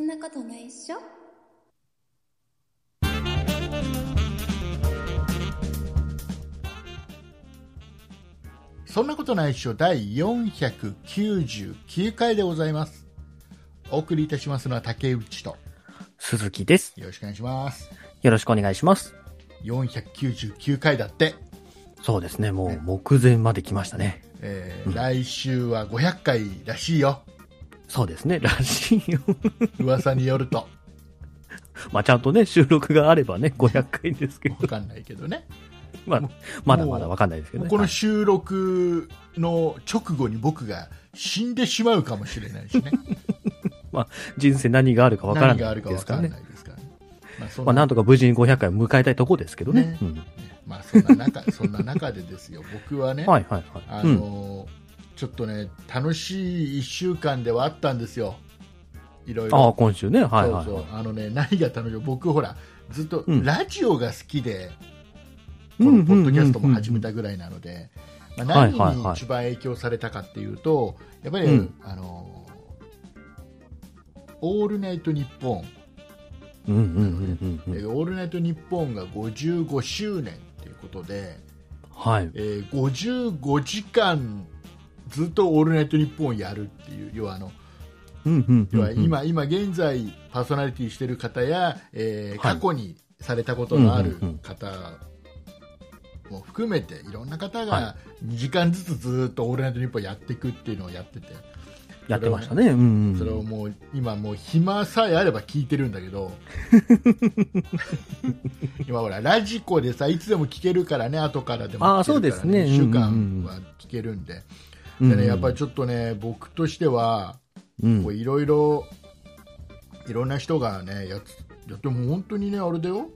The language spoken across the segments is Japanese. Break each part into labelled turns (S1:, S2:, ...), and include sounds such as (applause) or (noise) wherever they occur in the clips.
S1: んなことないっしょ？
S2: そんなことないっしょ第499回でございます。お送りいたしますのは竹内と、
S3: 鈴木です。
S2: よろしくお願いします。
S3: よろしくお願いします。
S2: 499回だって、
S3: そうですね、もう目前まで来ましたね。
S2: えー来週は500回らしいよ。
S3: そうですね、らしいよ。
S2: 噂によると。(laughs)
S3: まあちゃんとね、収録があればね、500回ですけど、
S2: わかんないけどね。
S3: まあ、まだまだわかんないですけどね。
S2: この
S3: はい
S2: 収録の直後に僕が死んでしまうかもしれないしね。(laughs)
S3: 人生何があるかわからない
S2: 何があるか
S3: ですからね
S2: わかんな。いですからね。まあ
S3: まあなんとか無事に500回を迎えたいとこですけどね。
S2: ね
S3: うん
S2: まあそんな中、そんな中でですよ。僕はね、(laughs)
S3: はいはいはい。
S2: あ
S3: うん
S2: のちょっとね、楽しい1週間ではあったんですよ。いろい
S3: ああ、
S2: ろ。
S3: 今週ね、はいはい
S2: そう
S3: はい。
S2: そうあのね、何が楽しい？僕ほら、ずっと
S3: うん。
S2: ラジオが好きで、
S3: うん
S2: このポッドキャストも始めたぐらいなので、まあ
S3: はい
S2: 何に一番影響されたかっていうと、やっぱり、
S3: うん。
S2: あのオールナイトニッポン、オールナイトニッポンが55周年ということで、
S3: はい。
S2: えー55時間ずっと「オールナイトニッポン」をやるっていう要はあの
S3: うんうんうんうん。
S2: 要は今今現在パーソナリティしてる方や、えー
S3: はい
S2: 過去にされたことのある
S3: うんうんうん
S2: 方も含めていろんな方
S3: は
S2: が2時間ずつずっと「オールナイトニッポン」やっていくっていうのをやってて
S3: やってましたね。うんうん。
S2: それをもう今もう暇さえあれば聞いてるんだけど (laughs) 今ほらラジコでさいつでも聞けるからね後からでも
S3: あー
S2: 聞けるから
S3: そうですね
S2: 1週間
S3: うんうんうん
S2: は聞けるんで。
S3: うんうん
S2: でね、やっぱりちょっとね、僕としては、いろいろ、いろんな人がね、やつ、やっても本当にね、あれだよ、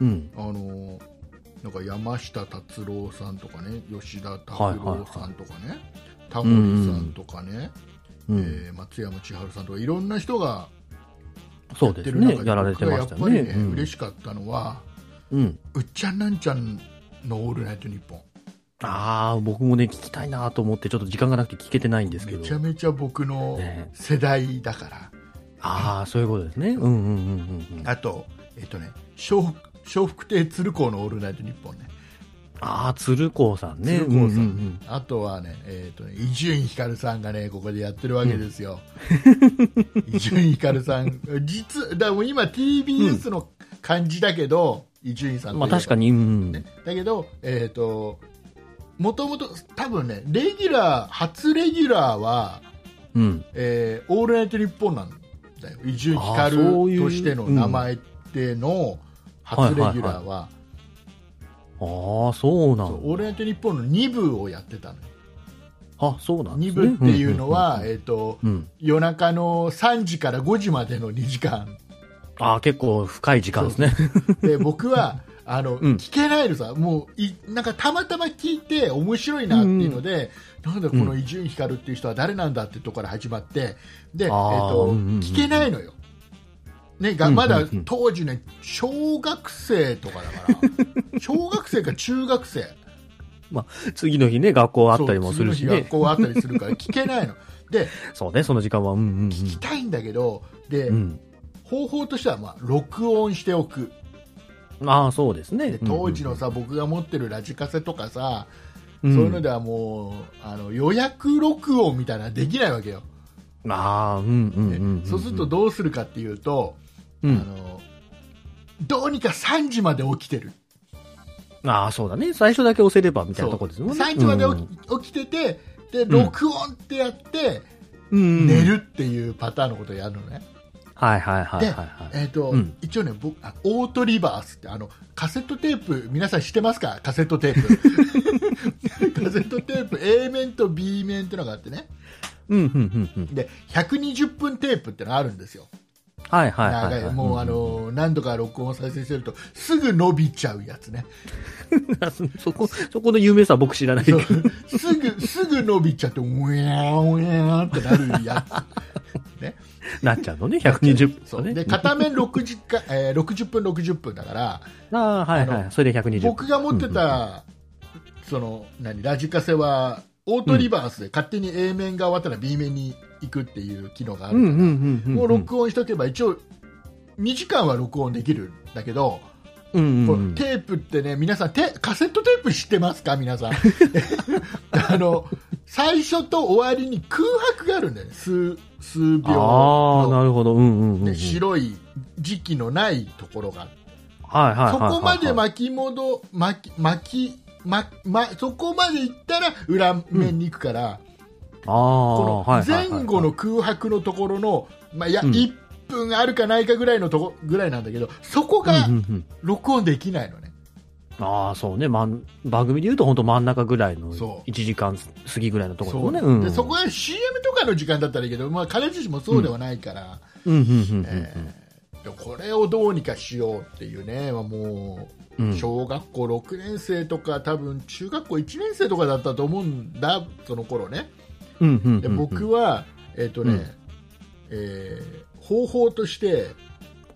S3: うん。
S2: あの、なんか山下達郎さんとかね、吉田拓郎さんとかね、タモリさんとかね、
S3: うん。
S2: えー松山千春さんとか、いろんな人がやってる中。で、
S3: やられてましたよね。
S2: やっぱりね、
S3: うん
S2: 嬉しかったのは、
S3: うん。
S2: うっちゃんなんちゃんのオールナイトニッポン。
S3: ああ、僕もね、聞きたいなと思って、ちょっと時間がなくて聞けてないんですけど。
S2: めちゃめちゃ僕の
S3: ね
S2: 世代だから。
S3: ああ、そういうことですね。うんうんうんうんうん。
S2: あと、えっとね、笑福亭鶴光のオールナイトニッポンね。
S3: ああ、鶴光さんね。
S2: 鶴光さん
S3: うんうん
S2: あとはね、えっ、とね、伊集院光さんがね、ここでやってるわけですよ。(laughs) 伊集院光さん、実、だもう今 TBS の感じだけど、伊集院さん
S3: まあ確かに、うん。
S2: ね。だけど、えっ、と、もともと、多分ね、レギュラー、初レギュラーは、
S3: うん。
S2: えーオールナイトニッポンなんだよ。伊集院光としての名前っての初レギュラーは、
S3: ああ、そうな
S2: そう
S3: の。
S2: オールナイトニッポンの2部をやってたのよ。
S3: あ、そうなんです
S2: 2
S3: ね。
S2: 部っていうのは、
S3: んん
S2: えっ、と、
S3: うん、うん。
S2: 夜中の3時から5時までの2時間。
S3: ああ、結構深い時間ですね。
S2: で、僕は、(laughs) あの、
S3: うん
S2: 聞けないのさ、もう、い、なんかたまたま聞いて面白いなっていうので、なんだこの伊集院光っていう人は誰なんだってところから始まって、で、えっ、
S3: あー
S2: と、
S3: うんうんうん
S2: 聞けないのよ。ね、が
S3: うんうんうん
S2: まだ当時ね、小学生とかだから、(laughs) 小学生か中学生。
S3: 次の日ね、学校あったりもするしね
S2: そう次の日学。校あったりするから聞けないの。(laughs) で、
S3: そうね、その時間は。うんうん
S2: 聞きたいんだけど、で、
S3: うん。うん。
S2: 方法としては、まあ、録音しておく。
S3: ああ、そうですね
S2: で。当時のさ、僕が持ってるラジカセとかさ、
S3: うん、
S2: そういうのではもうあの予約録音みたいなのできないわけよ、
S3: ああ、うんうんうんうんん。
S2: そうするとどうするかっていうと、
S3: うん、
S2: あのどうにか3時まで起きてる
S3: ああ、そうだね。最初だけ押せればみたいなとこですもんね。
S2: 3時まで
S3: うん
S2: 起き,、起きててで録音ってやって、
S3: うん。
S2: 寝るっていうパターンのことをやるのね、
S3: はいはいはい
S2: で
S3: はいはい。
S2: えーと
S3: うん。
S2: 一応ね僕あオートリバースってあのカセットテープ皆さん知ってますか？カセットテープ。(laughs) カセットテープ A 面と B 面ってのがあってね。
S3: うんうんうんうん。
S2: で120分テープってのがあるんですよ。
S3: はいはいはいはい。
S2: 長いもうあの何度か録音を再生してるとすぐ伸びちゃうやつね。
S3: うん、そこ、そこの有名さは僕知らないけど。
S2: すぐすぐ伸びちゃってウェーウェーってなるやつね (laughs)
S3: なっちゃうのね、120分ね。
S2: で片面6時間、(laughs) えー60分60分だから
S3: ああ、はいは
S2: あ
S3: い。それで120分。
S2: 僕が持ってた、その何ラジカセはオートリバースで勝手に A 面が終わったら B 面に行くっていう機能があ
S3: うんうん
S2: るから、
S3: うんうん。
S2: もう録音しとけば一応2時間は録音できるんだけど、
S3: うん
S2: テープってね皆さんテカセットテープ知ってますか？皆さん (laughs) あの最初と終わりに空白があるんだよね数数秒
S3: ああ、な
S2: の、
S3: るほど。うんうんうんうん。
S2: ね白い時期のないところが。
S3: はいはい。
S2: そこまで巻き戻巻き巻きまま、そこまで行ったら裏面に行くから、
S3: ああ、
S2: この前後の空白のところの、まあ、いや、
S3: うん。
S2: 1分あるかないかぐらいのとこぐらいなんだけどそこが
S3: うんうんうん。
S2: 録音できないのね、
S3: ああ、そうね。まん、番組で言うと本当真ん中ぐらいの
S2: そう
S3: 1時間過ぎぐらいのところですね。うん。
S2: でそこが CM とかの時間だったらいいけど、まあ、彼自身もそうではないから、これをどうにかしようっていうね、まあも
S3: う
S2: 小学校6年生とか多分中学校1年生とかだったと思うんだその頃ね。で僕は、えっとね
S3: うん
S2: えー方法として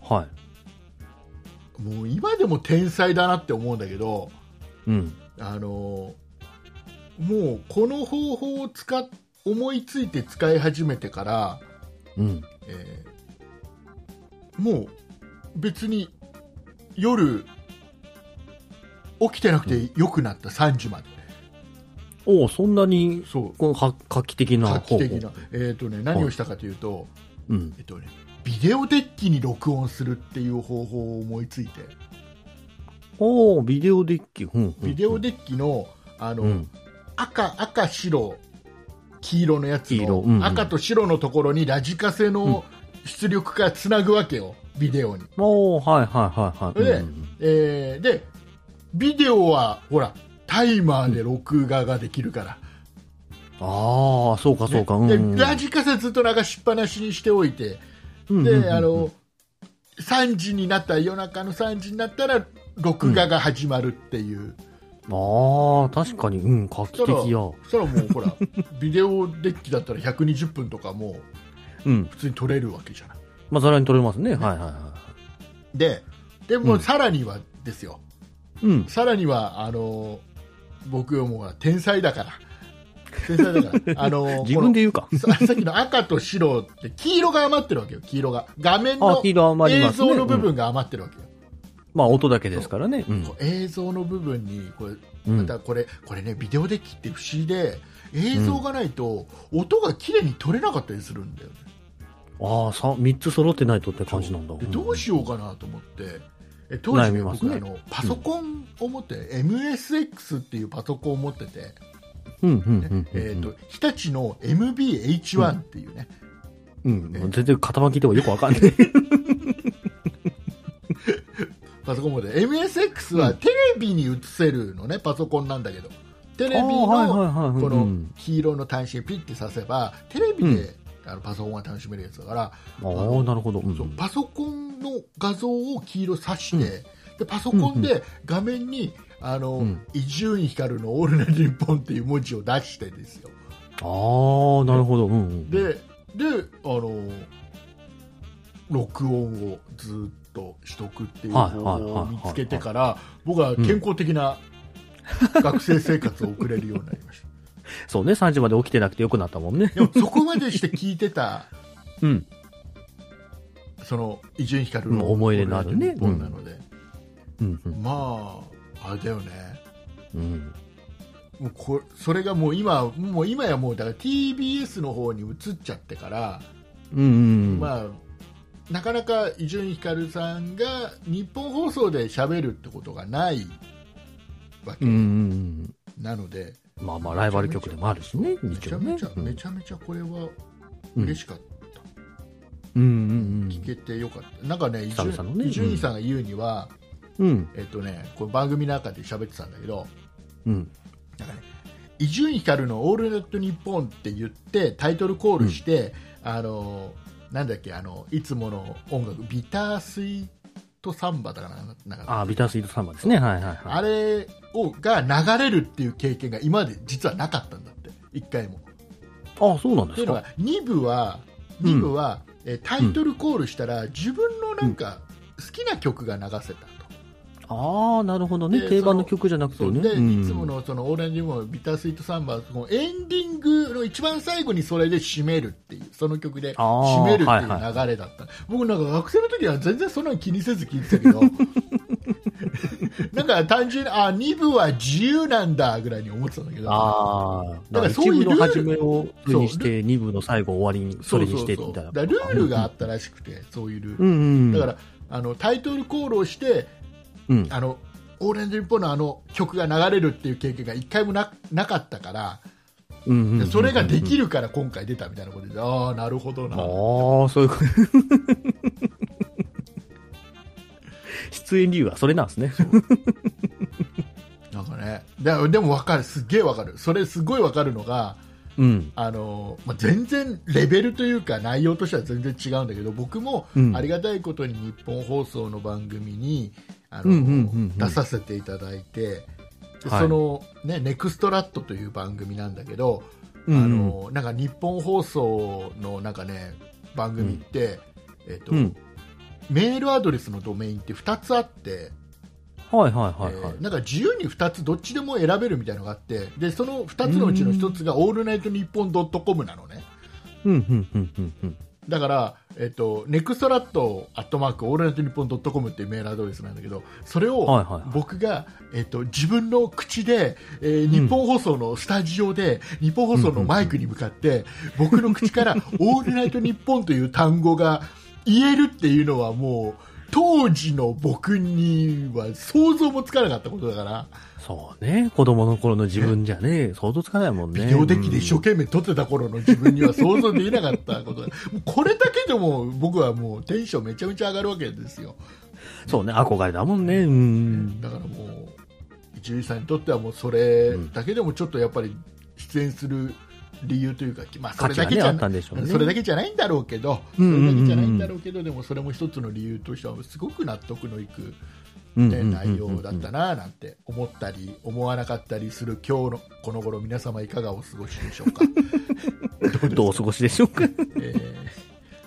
S3: はい。
S2: もう今でも天才だなって思うんだけど
S3: うん。
S2: あのもうこの方法を使っ思いついて使い始めてから、
S3: うん。
S2: えーもう別に夜起きてなくてよくなった3時まで、
S3: おお、そんなに、
S2: そう
S3: この画画期的な
S2: 画。期的な、えーとね、何をしたかというと、
S3: うん。
S2: えっとね、ビデオデッキに録音するっていう方法を思いついて
S3: おお、ビデオデッキ。うんうんうん。
S2: ビデオデッキのあの、
S3: うん。
S2: 赤赤白黄色のやつの、
S3: うんうん
S2: 赤と白のところにラジカセの出力からつなぐわけよビデオに、
S3: おおはいはいはいはい。
S2: で
S3: うんうん
S2: えーでビデオはほらタイマーで録画ができるから、
S3: ああ、そうかそうか。うん
S2: ね
S3: うん。
S2: でラジカセずっと流しっぱなしにしておいて、
S3: うんうんうん
S2: であの3時になったら夜中の3時になったら録画が始まるっていう、
S3: ああ、確かに、うん、画期的や。
S2: そしたらもうほら (laughs) ビデオデッキだったら120分とかもう
S3: うん。
S2: 普通に撮れるわけじゃない
S3: まあ、ざらに取れますね。はいはいは
S2: ででも
S3: うん
S2: さらにはですよ、
S3: い。うん。
S2: さらにはあの僕はもう天才だから天才だから。あの (laughs)
S3: 自分で言うか？
S2: ささっきの赤と白って黄色が余ってるわけよ。黄色が。画面
S3: あ
S2: の、映像の部分が余ってるわけよ、
S3: まあ、音だけですからね。う。ん。
S2: 映像の部分にこれ
S3: うん。
S2: またこれ,、これねビデオデッキって不思議で映像がないと音が綺麗に撮れなかったりするんだよね、
S3: ああ、さ、三つ揃ってないとって感じなんだ。
S2: でどうしようかなと思って。え当時ね僕あのパソコンを持って、MSX っていうパソコンを持ってて、
S3: うん、うん、うん。
S2: えー、と日立の MBH1 っていうね、
S3: うん、うん。全然型番聞いてもよくわかんない。(laughs)
S2: パソコン持ってて MSX はテレビに映せるのねパソコンなんだけどテレビの
S3: はい
S2: この
S3: うん
S2: 黄色の端子ピッてさせばテレビで、あのパソコンが楽しめるやつだから、
S3: ああ、なるほど。うん
S2: パソコンの画像を黄色さして、でパソコンで画面にあの
S3: うん
S2: 伊集院光の「オールナイトニッポン」っていう文字を出してですよ
S3: ああ、なるほど。うん、うん。
S2: でであの録音をずっとしとくっていう方法を見つけてから僕は健康的な学生生活を送れるようになりました、(laughs)
S3: そうね、3時まで起きてなくてよくなったもんね。
S2: でもそこまでして聞いてた (laughs)
S3: うん。
S2: その伊集院光の
S3: うん思い出のあるね
S2: なので、
S3: うん、うん。
S2: まああれだよね。
S3: うん。
S2: もうこそれがもう今もう今やもうだから TBS の方に移っちゃってから、
S3: うん、うん。
S2: まあなかなか伊集院光さんが日本放送で喋るってことがないわけ。
S3: うん、うん。
S2: なので、
S3: まあまあ、ライバル局でもあるしね、
S2: めちゃめちゃ、
S3: うん。
S2: めちゃめちゃこれは
S3: うん
S2: 嬉しかった、
S3: うん、うん、
S2: 聞けてよかった。なんかね伊集院さんが言うには、
S3: うん。うん。
S2: えっとねこれ番組の中で喋ってたんだけど
S3: うん。
S2: なんかね伊集院光の「オールナイトニッポン」って言ってタイトルコールして、あのなんだっけあのいつもの音楽ビタースイートサンバだからななんか
S3: ああ、ビタースイートサンバですね。はいはいはい。
S2: あれをが流れるっていう経験が今まで実はなかったんだって一回も。
S3: ああ、そうなんですか？
S2: っていうのが。2部は
S3: うん
S2: 2部は、えータイトルコールしたら自分のなんか好きな曲が流せたと。
S3: ああ、なるほどね。
S2: で
S3: 定番の曲じゃなくてね。
S2: で、
S3: うん
S2: いつものそのオーレンジムーンビタースイートサンバこのエンディングの一番最後にそれで締めるっていうその曲で締めるっていう
S3: はいは
S2: 流れだった、僕なんか学生の時は全然そんなの気にせず聞いてたけど (laughs) なんか単純にあ2部は自由なんだぐらいに思ってたんだけど
S3: ああ、
S2: だか
S3: らら
S2: そういう
S3: 一部の初めをそれにして、二部の最後終わりに、それにしてみたいな。
S2: ルールがあったらしくて、そういうルール、
S3: うんうん。
S2: だからあのタイトルコールをして
S3: うん。
S2: あのオーレンジ日本のあの曲が流れるっていう経験が一回もななかったから、
S3: うんうんうんうん
S2: それができるから今回出たみたいなことで、ああ、なるほどな。
S3: ああ、そういうこと。出演理由はそれなんですね。
S2: なんかね、ででも分かる、すっげえ分かる、それすごい分かるのが、
S3: うん。
S2: あのまあ、全然レベルというか内容としては全然違うんだけど僕も
S3: うん
S2: ありがたいことに日本放送の番組にあの、
S3: うんうんうんうん
S2: 出させていただいてで
S3: はい
S2: その、ね、ネクストラットという番組なんだけど、
S3: うんうん
S2: あのなんかニッポン放送のなんか、ね、番組って、えっと
S3: うん。
S2: メールアドレスのドメインって2つあって、
S3: はいはいはいはい
S2: えー。なんか自由に2つどっちでも選べるみたいなのがあってでその2つのうちの1つが「オールナイトニッポンドットコムなのね
S3: うんうんうんうんうん。
S2: だから、えっと、ネクストラットアットマークオールナイトニッポンドットコムっていうメールアドレスなんだけどそれを僕が、えっと、自分の口で、えー日本放送のスタジオで、日本放送のマイクに向かって、僕の口から (laughs)「オールナイトニッポン」という単語が言えるっていうのはもう当時の僕には想像もつかなかったことだから。
S3: そうね。子供の頃の自分じゃね、想像つかないもんね。
S2: ビデオデッキで一生
S3: うん
S2: 懸命撮ってた頃の自分には想像できなかったことこれだけでも僕はもうテンションめちゃめちゃ上がるわけですよ。
S3: そうね、憧れだもんね。うん。
S2: だからもう、一流さんにとってはもうそれだけでもちょっとやっぱり出演する理由というか、まあそれだけじゃ
S3: あったんでしょうね。
S2: それだけじゃないんだろうけど、それだけじゃないんだろうけど、でもそれも一つの理由としてはすごく納得のいく、ね、
S3: うんうんうんうん。
S2: 内容だったななんて思ったり思わなかったりする今日のこの頃皆様いかがお過ごしでしょうか？どう
S3: どうお過ごしでしょうか？
S2: えー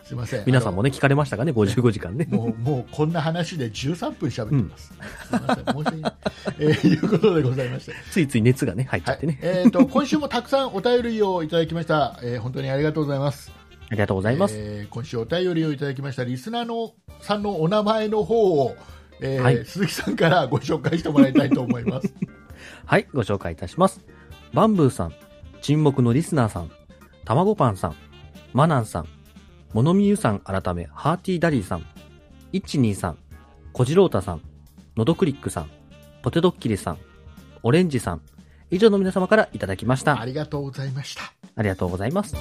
S2: すいません。
S3: 皆さんもね、聞かれましたかね、55時間ね。
S2: もうもうこんな話で13分喋ってます、すいません。申し訳ない、えーいうことでございまして。
S3: ついつい熱がね、入っちゃ
S2: はい
S3: ってね。
S2: えー、と今週もたくさんお便りをいただきました、えー本当にありがとうございます。
S3: ありがとうございます。
S2: えー今週お便りをいただきましたリスナーのさんのお名前の方を、えー
S3: はい
S2: 鈴木さんからご紹介してもらいたいと思います (laughs)
S3: はい、ご紹介いたします。バンブーさん、沈黙のリスナーさん、たまごパンさん、マナンさん、モノミユさん改め、ハーティーダディさん、123さん、コジロータさん、ノドクリックさん、ポテドッキリさん、オレンジさん、以上の皆様からいただきました。
S2: ありがとうございました
S3: ありがとうございます。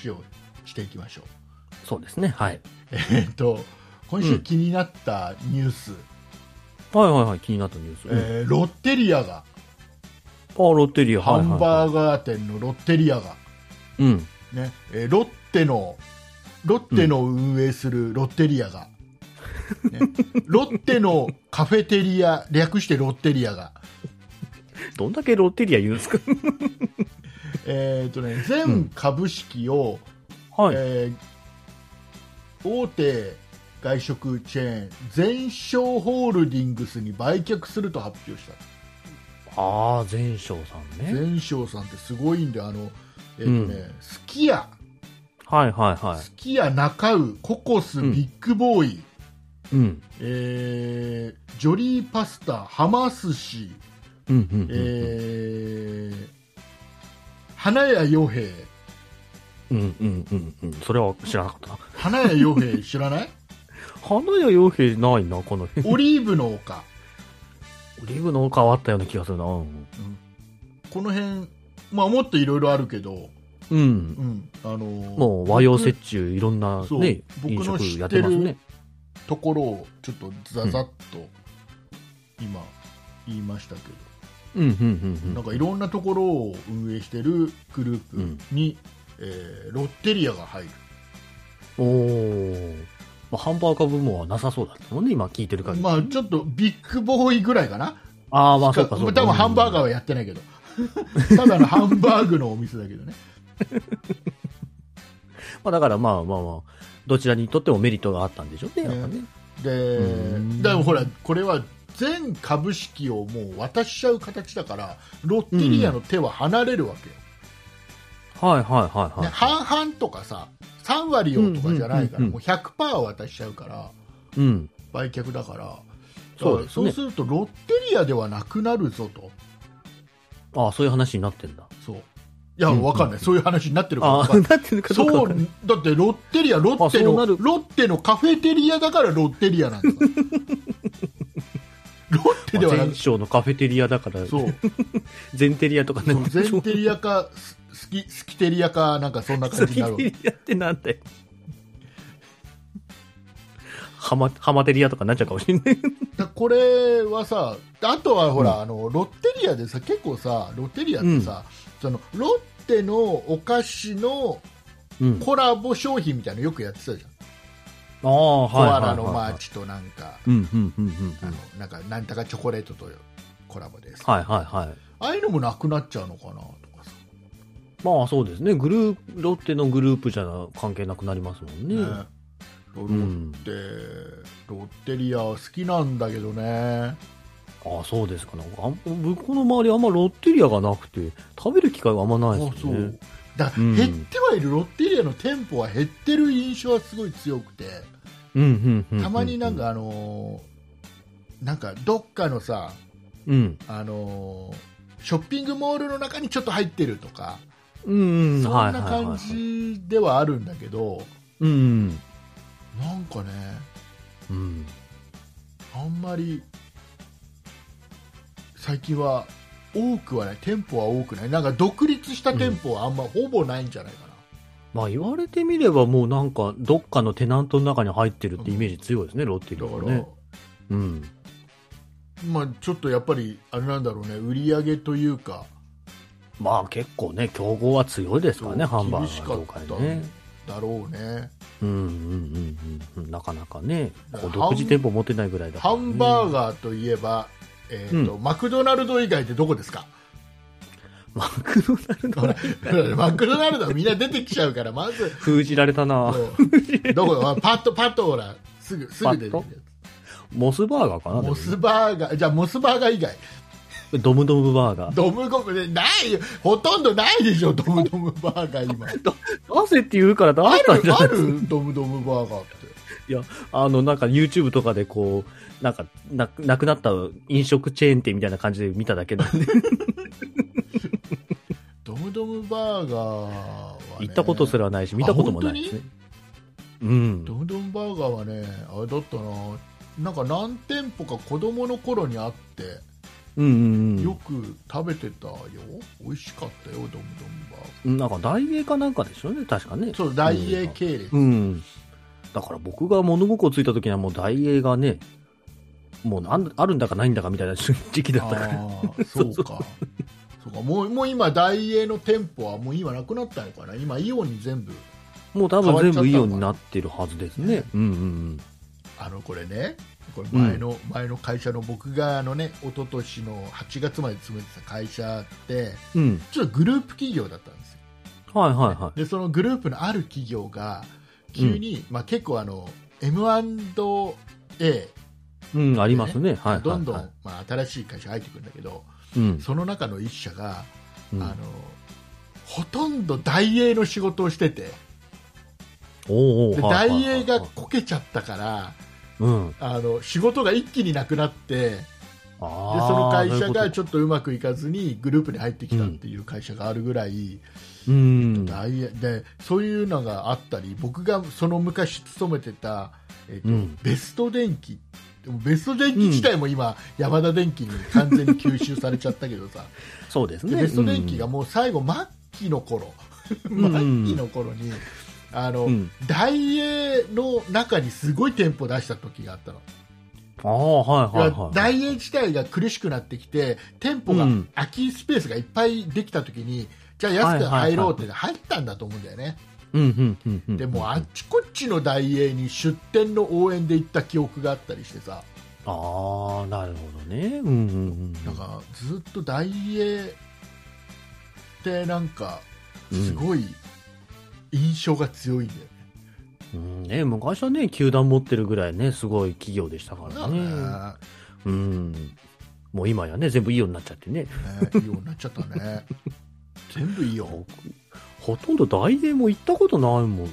S2: 話をしていきましょう
S3: そうですね。はい。
S2: えーっと今週気になったニュース、
S3: はいはいはい。気になったニュース。うん
S2: えーロッテリアが
S3: あ、ロッテリア。
S2: ハン
S3: ー
S2: バーガー店のロッテリアが、
S3: うん。
S2: ねえーロッテのロッテの運営するロッテリアが、ね、(laughs) ロッテのカフェテリア略してロッテリアが、
S3: どんだけロッテリア言うんですか
S2: えーとね、全株式を、
S3: はい。
S2: えー大手外食チェーン全商ホールディングスに売却すると発表した
S3: ああ、全勝さんね。
S2: 全商さんってすごいんであの、えーとねすき家
S3: はいはいはい。
S2: すき家中尾ココス
S3: うん
S2: ビッグボーイ、
S3: うん。
S2: えージョリーパスタはま寿司、
S3: うんうんうんうん。
S2: えー花屋洋平
S3: うんうんうんうん。それは知らなかったな。
S2: 花屋洋平知らない？(laughs)
S3: 花屋洋平ないな、この辺。
S2: オリーブの丘
S3: オリーブの変わったような気がするな。うん。
S2: この辺、まあ、もっといろいろあるけど、
S3: うん
S2: う。んあのー
S3: もう和洋折衷いろんなね、
S2: 僕
S3: 飲食やってますね。
S2: ところをちょっとざざっと今言いましたけどなんかいろんなところを運営してるグループに、えーロッテリアが入る
S3: うん。おー。まあ、ハンバーガー部門はなさそうだったもんね、今聞いてる限り。
S2: まあちょっとビッグボーイぐらいかな
S3: ああ、まあ、そうか、そうか。
S2: 多分ハンバーガー
S3: ー。
S2: はやってないけど (laughs) ただのハンバーグのお店だけどね (laughs)
S3: まあ、だからまあまあまあ、どちらにとってもメリットがあったんでしょうね、やっぱね。
S2: で
S3: うん
S2: でもほらこれは全株式をもう渡しちゃう形だからロッテリアの手は離れるわけよ、
S3: はいはいはいはい。
S2: ね半々とかさ3割をとかじゃないから、
S3: うんうんうんうん。
S2: もう100%渡しちゃうから
S3: うん。
S2: 売却だから。
S3: そう
S2: そうするとロッテリアではなくなるぞと。
S3: ああ、そういう話になってんだ。
S2: そう。いや、
S3: うん
S2: わかんない。そういう話になってるかな
S3: ってない。う
S2: だってロッテリアロッテのロッテのカフェテリアだからロッテリアなんだ (laughs) ロッテではなく
S3: 全省のカフェテリアだから、
S2: そう (laughs)
S3: 全テリアとかね。
S2: 全テリアかススキスキテリアかなんかそんな感じになるわけ
S3: テリアってなんだよ。ハマ、ハマテリアとかになっちゃうかもしれない。
S2: だこれはさあとはほら、
S3: うん
S2: あのロッテリアでさ結構さロッテリアってさ、そのロッテのお菓子の
S3: うん。
S2: コラボ商品みたいなのよくやってたじゃん。コアラのマーチとなんか、
S3: うん、うん、うん、うん。
S2: あのなんかなんとかチョコレートとコラボです、
S3: はい、はい、はい。
S2: ああいうのもなくなっちゃうのかなとかさ、
S3: まあそうですね。グループ、ロッテのグループじゃ関係なくなりますもんね。
S2: ね
S3: うんロ
S2: ッテ、ロッテリア好きなんだけどね
S3: ああ、そうですか。なんかあん僕の周りあんまロッテリアがなくて、食べる機会があんまないですよね。
S2: だ
S3: うん
S2: 減ってはいるロッテリアの店舗は減ってる印象はすごい強くて。たまになんか、あのーなんかどっかのさ、
S3: うん。
S2: あのーショッピングモールの中にちょっと入ってるとか、
S3: うん、うん、
S2: そん
S3: はい、
S2: な。感じではあるんだけど、
S3: うん、
S2: なんかね
S3: うん。
S2: あんまり最近は多くはない店舗は多くないなんか独立した店舗はあんま、ほぼないんじゃないかな
S3: まあ言われてみればもうなんかどっかのテナントの中に入ってるってイメージ強いですね、ロッテリア
S2: だから、
S3: はね。うん。
S2: まあ、ちょっとやっぱりあれなんだろうね売り上げというか
S3: まあ結構ね、競合は強いですからね、ハンバーガー業界ね。
S2: だろうね
S3: うんうんうんうんうん。なかなかね、独自店舗持てないぐらいだから、
S2: ハ
S3: ね。
S2: ンバーガーといえば、えーとマクドナルド以外ってどこですか？
S3: マクドナルド？(laughs)
S2: マクドナルドはみんな出てきちゃうからまず。
S3: 封じられたな。
S2: どこ？(laughs) あパッとパッとほらすぐすぐ出て
S3: モスバーガーかな
S2: モスバーガーじゃあモスバーガー以外。
S3: ドムドムバーガー。
S2: ドムゴムでないよ。ほとんどないでしょドムドムバーガー今。(laughs)
S3: 出せって言うから出
S2: あ
S3: したんじ
S2: るあ
S3: ゃないですか？
S2: る？ドムドムバーガーって。
S3: あの、なんか YouTube とかでこう、なんか、な、なくなった飲食チェーン店みたいな感じで見ただけなんで、(laughs)
S2: ドムドムバーガーは、ね、
S3: 行ったことすらないし、見たこともないですね。うん
S2: ド。ムドムバーガーはねあれだったななんか何店舗か子供の頃にあって
S3: うんうん
S2: よく食べてたよ美味しかったよドムドムバー
S3: うん。なんか大英かなんかでしょうね、確かね。
S2: ガーそう大英系列、
S3: うん。だから僕が物心ついた時にはもう大英がね、もうなんあるんだかないんだかみたいな (laughs) 時期だったから。
S2: そうかそうかもうもう今大英の店舗はもう今なくなったのかな？今イオンに全部
S3: もう多分全部イオンになってるはずですね。うんうん
S2: あのこれねこれ前の、前の会社の僕があのね一昨年の8月まで勤めてた会社って
S3: うん。うん。
S2: ちょっとグループ企業だったんですよ
S3: はいはいは
S2: でそのグループのある企業が急に、まあ、結構あの M&A
S3: い。うん、ありますね。はいはい、はい。
S2: どんどん、まあ、新しい会社入ってくるんだけど
S3: うん。
S2: その中の一社が、
S3: うん
S2: あのほとんど大英の仕事をしてて
S3: おうおう
S2: で
S3: はいはいはい
S2: 大英がこけちゃったから
S3: うん。
S2: あの仕事が一気になくなってでその会社がちょっとうまくいかずにグループに入ってきたっていう会社があるぐらい、
S3: うん。
S2: でそういうのがあったり僕がその昔勤めてた、えーと
S3: うん
S2: ベスト電機でもベスト電機自体も今、ヤマダ電機に完全に吸収されちゃったけどさ。(laughs)
S3: そうですね。
S2: でベスト電機がもう最後末期の頃、
S3: ん。
S2: 末期の頃にあの、
S3: うん、
S2: 大英の中にすごい店舗出した時があったの。
S3: ああ、はいはいはい。
S2: 大英自体が苦しくなってきて店舗が
S3: うん。
S2: 空きスペースがいっぱいできたときに、じゃあ安く入ろうって入ったんだと思うんだよね、
S3: うんうんうんうん。
S2: でもあっちこっちの大英に出店の応援で行った記憶があったりしてさ
S3: ああ、なるほどね。うんうんうん。
S2: なんかずっと大英ってなんか
S3: うん
S2: すごい印象が強いんだよね。
S3: うんね、昔はね、球団持ってるぐらいね、すごい企業でしたから
S2: だ
S3: ね。
S2: ね
S3: うん。もう今やね、全部いいようになっちゃってね。
S2: ねいいようになっちゃったね。(laughs) 全部いいよ。
S3: ほとんど大英も行ったことないもんな。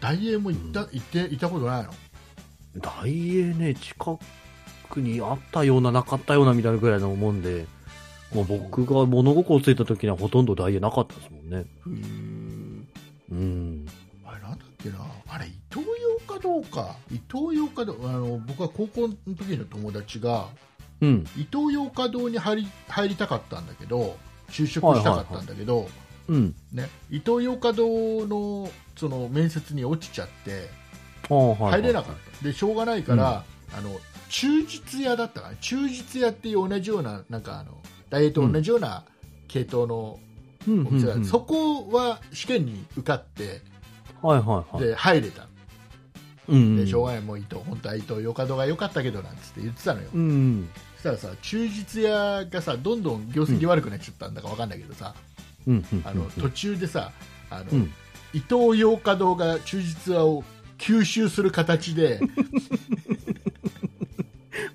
S2: 大英も行った、行って、行ったことないの？
S3: 大英ね、近くにあったような、なかったようなみたいなぐらいのもんで、もう僕が物心ついた時にはほとんど大英なかったですもんね。うん。
S2: あれなんだっけな？あれ、伊東洋かどうか。伊東洋かどうあの、僕は高校の時の友達が、
S3: うん。
S2: 伊東洋華堂に入り入りたかったんだけど、就職したかったんだけど、
S3: うん。
S2: ね、伊東洋華堂のその面接に落ちちゃって、入れなかった。で、しょうがないから、あの、忠実屋だったかな。忠実屋っていう同じような、なんかあの、大英と同じような系統の
S3: うん
S2: お店そこは試験に受かって、
S3: はいはいはい。
S2: で、入れた。
S3: うん
S2: で、しょうがない、もう伊東、本当は伊東洋華堂が良かったけど、なんつって言ってたのよ。
S3: うん。
S2: そしたらさ、忠実屋がさ、どんどん業績悪くなっちゃったんだかわかんないけどさ、
S3: うん。うん。
S2: あの、途中でさ、あの、
S3: うん。
S2: 伊東洋華堂が忠実屋を吸収する形で、(laughs)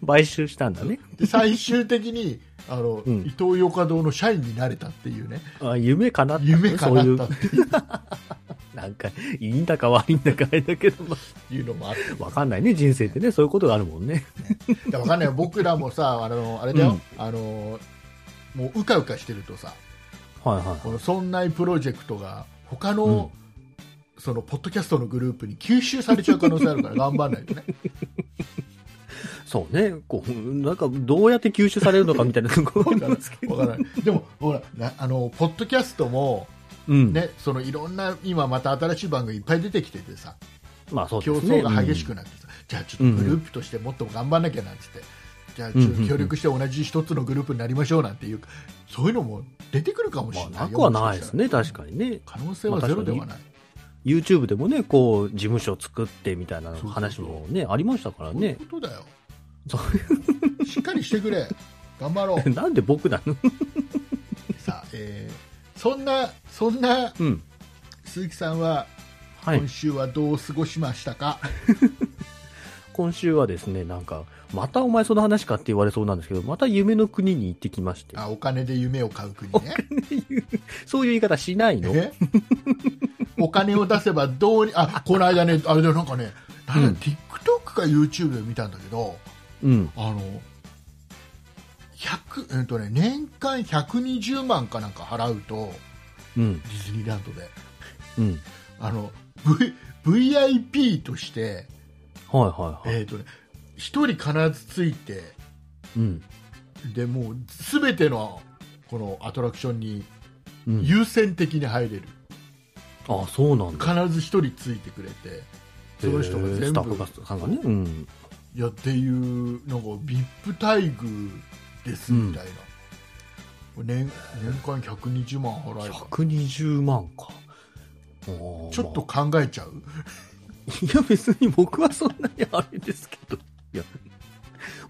S3: 買収したんだね。
S2: で最終的にあの、
S3: うん。
S2: 伊東洋華堂の社員になれたっていうね。
S3: あ夢かなった、
S2: 夢かなった
S3: そう。
S2: って
S3: いう、(laughs) なんか、いいんだか悪いんだかあれだけど、ま
S2: いうのもあって。
S3: あわかんないね、人生ってね、そういうことがあるもんね。
S2: でわかんない。よ僕らもさあのあれだよ、
S3: うん。
S2: あのもううかうかしてるとさ
S3: はいはい。
S2: この「そんないプロジェクト」が他の、そのポッドキャストのグループに吸収されちゃう可能性あるから頑張んないとね。(laughs)
S3: そうね、こう、なんか、どうやって吸収されるのかみたいなところ。
S2: からでもほらなあのポッドキャストも、
S3: うん。
S2: ねそのいろんな今また新しい番組いっぱい出てきててさ
S3: まあそうね。
S2: 争が激しくなってさ、じゃあちょっとグループとしてもっと頑張んなきゃなんつって、じゃあ協力して同じ一つのグループになりましょうなんていう、そういうのも出てくるかもしれ
S3: うん。
S2: ないよ、
S3: まあ、なくはないですね、確かにね。
S2: 可能性はゼロではない、
S3: YouTube でもね、こう、事務所作ってみたいな話もね、ありましたから
S2: そういう
S3: ね。
S2: ことだよ
S3: そ
S2: しっかりしてくれ頑張ろう (laughs)
S3: なんで僕なの？
S2: さあ、えーそんなそんな
S3: うん。
S2: 鈴木さんは
S3: はい
S2: 今。週はどう過ごしましたか、(laughs)
S3: 今週はですね、なんか、またお前その話かって言われそうなんですけど、また夢の国に行ってきまして。
S2: あお金で夢を買う国ね (laughs)
S3: そういう言い方しないの
S2: え？(laughs) お金を出せばどうにあこの間ねあれだなんかねなんだ
S3: うん
S2: TikTok か YouTube で見たんだけど
S3: うん。
S2: あの100、えっとね、年間120万かなんか払うと
S3: うん。
S2: ディズニーランドで
S3: うん。
S2: あの、v、VIP として、
S3: はいはいはい。
S2: えっとね、1人必ずついて
S3: うん。
S2: でもう全てのこのアトラクションに
S3: うん、
S2: 優先的に入れる、
S3: あ、そうなんだ。
S2: 必ず1人ついてくれてその人が全
S3: スタッフ
S2: 部
S3: がさんがね。うん。
S2: いやっていうなんか VIP 待遇ですみたいな、年年間120万払えば
S3: 120万か。
S2: ちょっと
S3: ま
S2: 考えちゃう、
S3: あ (laughs) いや別に僕はそんなにあれですけど。いや、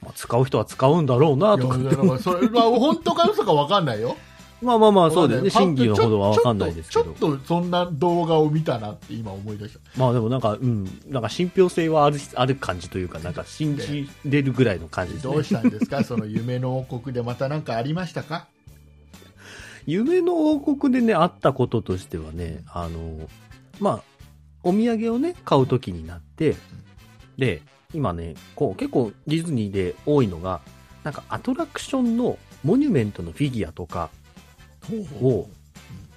S3: まあ、使う人は使うんだろうないとかって
S2: やだからそれ、まあ、本当か嘘か分かんないよ (laughs)
S3: まあまあまあそうですね。真偽のほどはわかんないですけど
S2: ちょっ。とそんな動画を見たなって今思い出した
S3: まあでもなんか、うん。なんか信憑性はある、ある感じというか、なんか信じれるぐらいの感じですね。
S2: どうしたんですか？(laughs) その夢の王国でまた何かありましたか？
S3: 夢の王国でね、あったこととしてはね、あの、まあ、お土産をね、買うときになって、で、今ね、こう結構ディズニーで多いのが、なんかアトラクションのモニュメントのフィギュアとかを、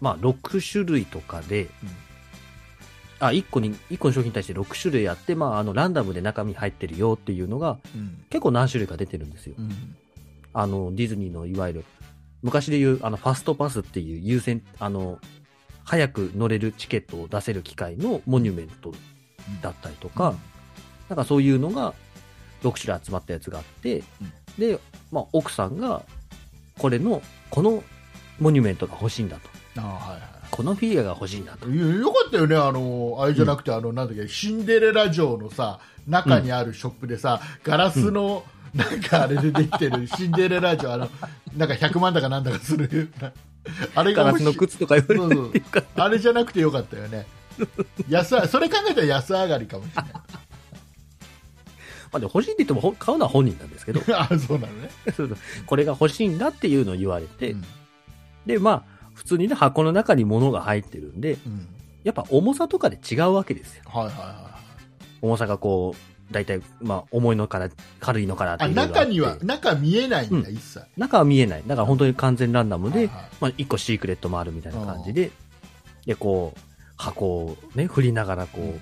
S3: まあ6種類とかで、
S2: うん。
S3: あ、1個に、1個の商品に対して6種類あって、まああのランダムで中身入ってるよっていうのが
S2: うん。
S3: 結構何種類か出てるんですよ。
S2: うん。
S3: あの、ディズニーのいわゆる、昔で言う、あの、ファストパスっていう優先、あの、早く乗れるチケットを出せる機械のモニュメントだったりとか、なんかそういうのが、6種類集まったやつがあって、で、まあ、奥さんが、これの、このモニュメントが欲しいんだと。
S2: あはいはい。
S3: このフィギュアが欲しいんだと。
S2: よかったよね、あのあれじゃなくて、あのなんだっけシンデレラ城のさ中にあるショップでさ、ガラスの、なんかあれでできてる (laughs) シンデレラ城あのなんか100万だかなんだかするあれ
S3: ガラスの靴とか言われて。
S2: あれじゃなくてよかったよね。安上それ考えたら安上がりかもしれない
S3: まあ、でも欲しいって言ってもほ買うのは本人なんですけど、(laughs)
S2: あそうなのね、
S3: そうそう。これが欲しいんだっていうのを言われて、
S2: うん。
S3: で、まあ、普通にね、箱の中に物が入ってるんで、
S2: うん。
S3: やっぱ重さとかで違うわけですよ。
S2: はいはいは
S3: 重さがこう、大体、まあ、重いのから、軽いのからってあ
S2: 中には中見えないんだ、
S3: うん。
S2: 一切。
S3: 中は見えない。だから本当に完全ランダムで、
S2: はいはい
S3: まあ、一個シークレットもあるみたいな感じで、で、こう、箱をね、振りながら、こう、
S2: うん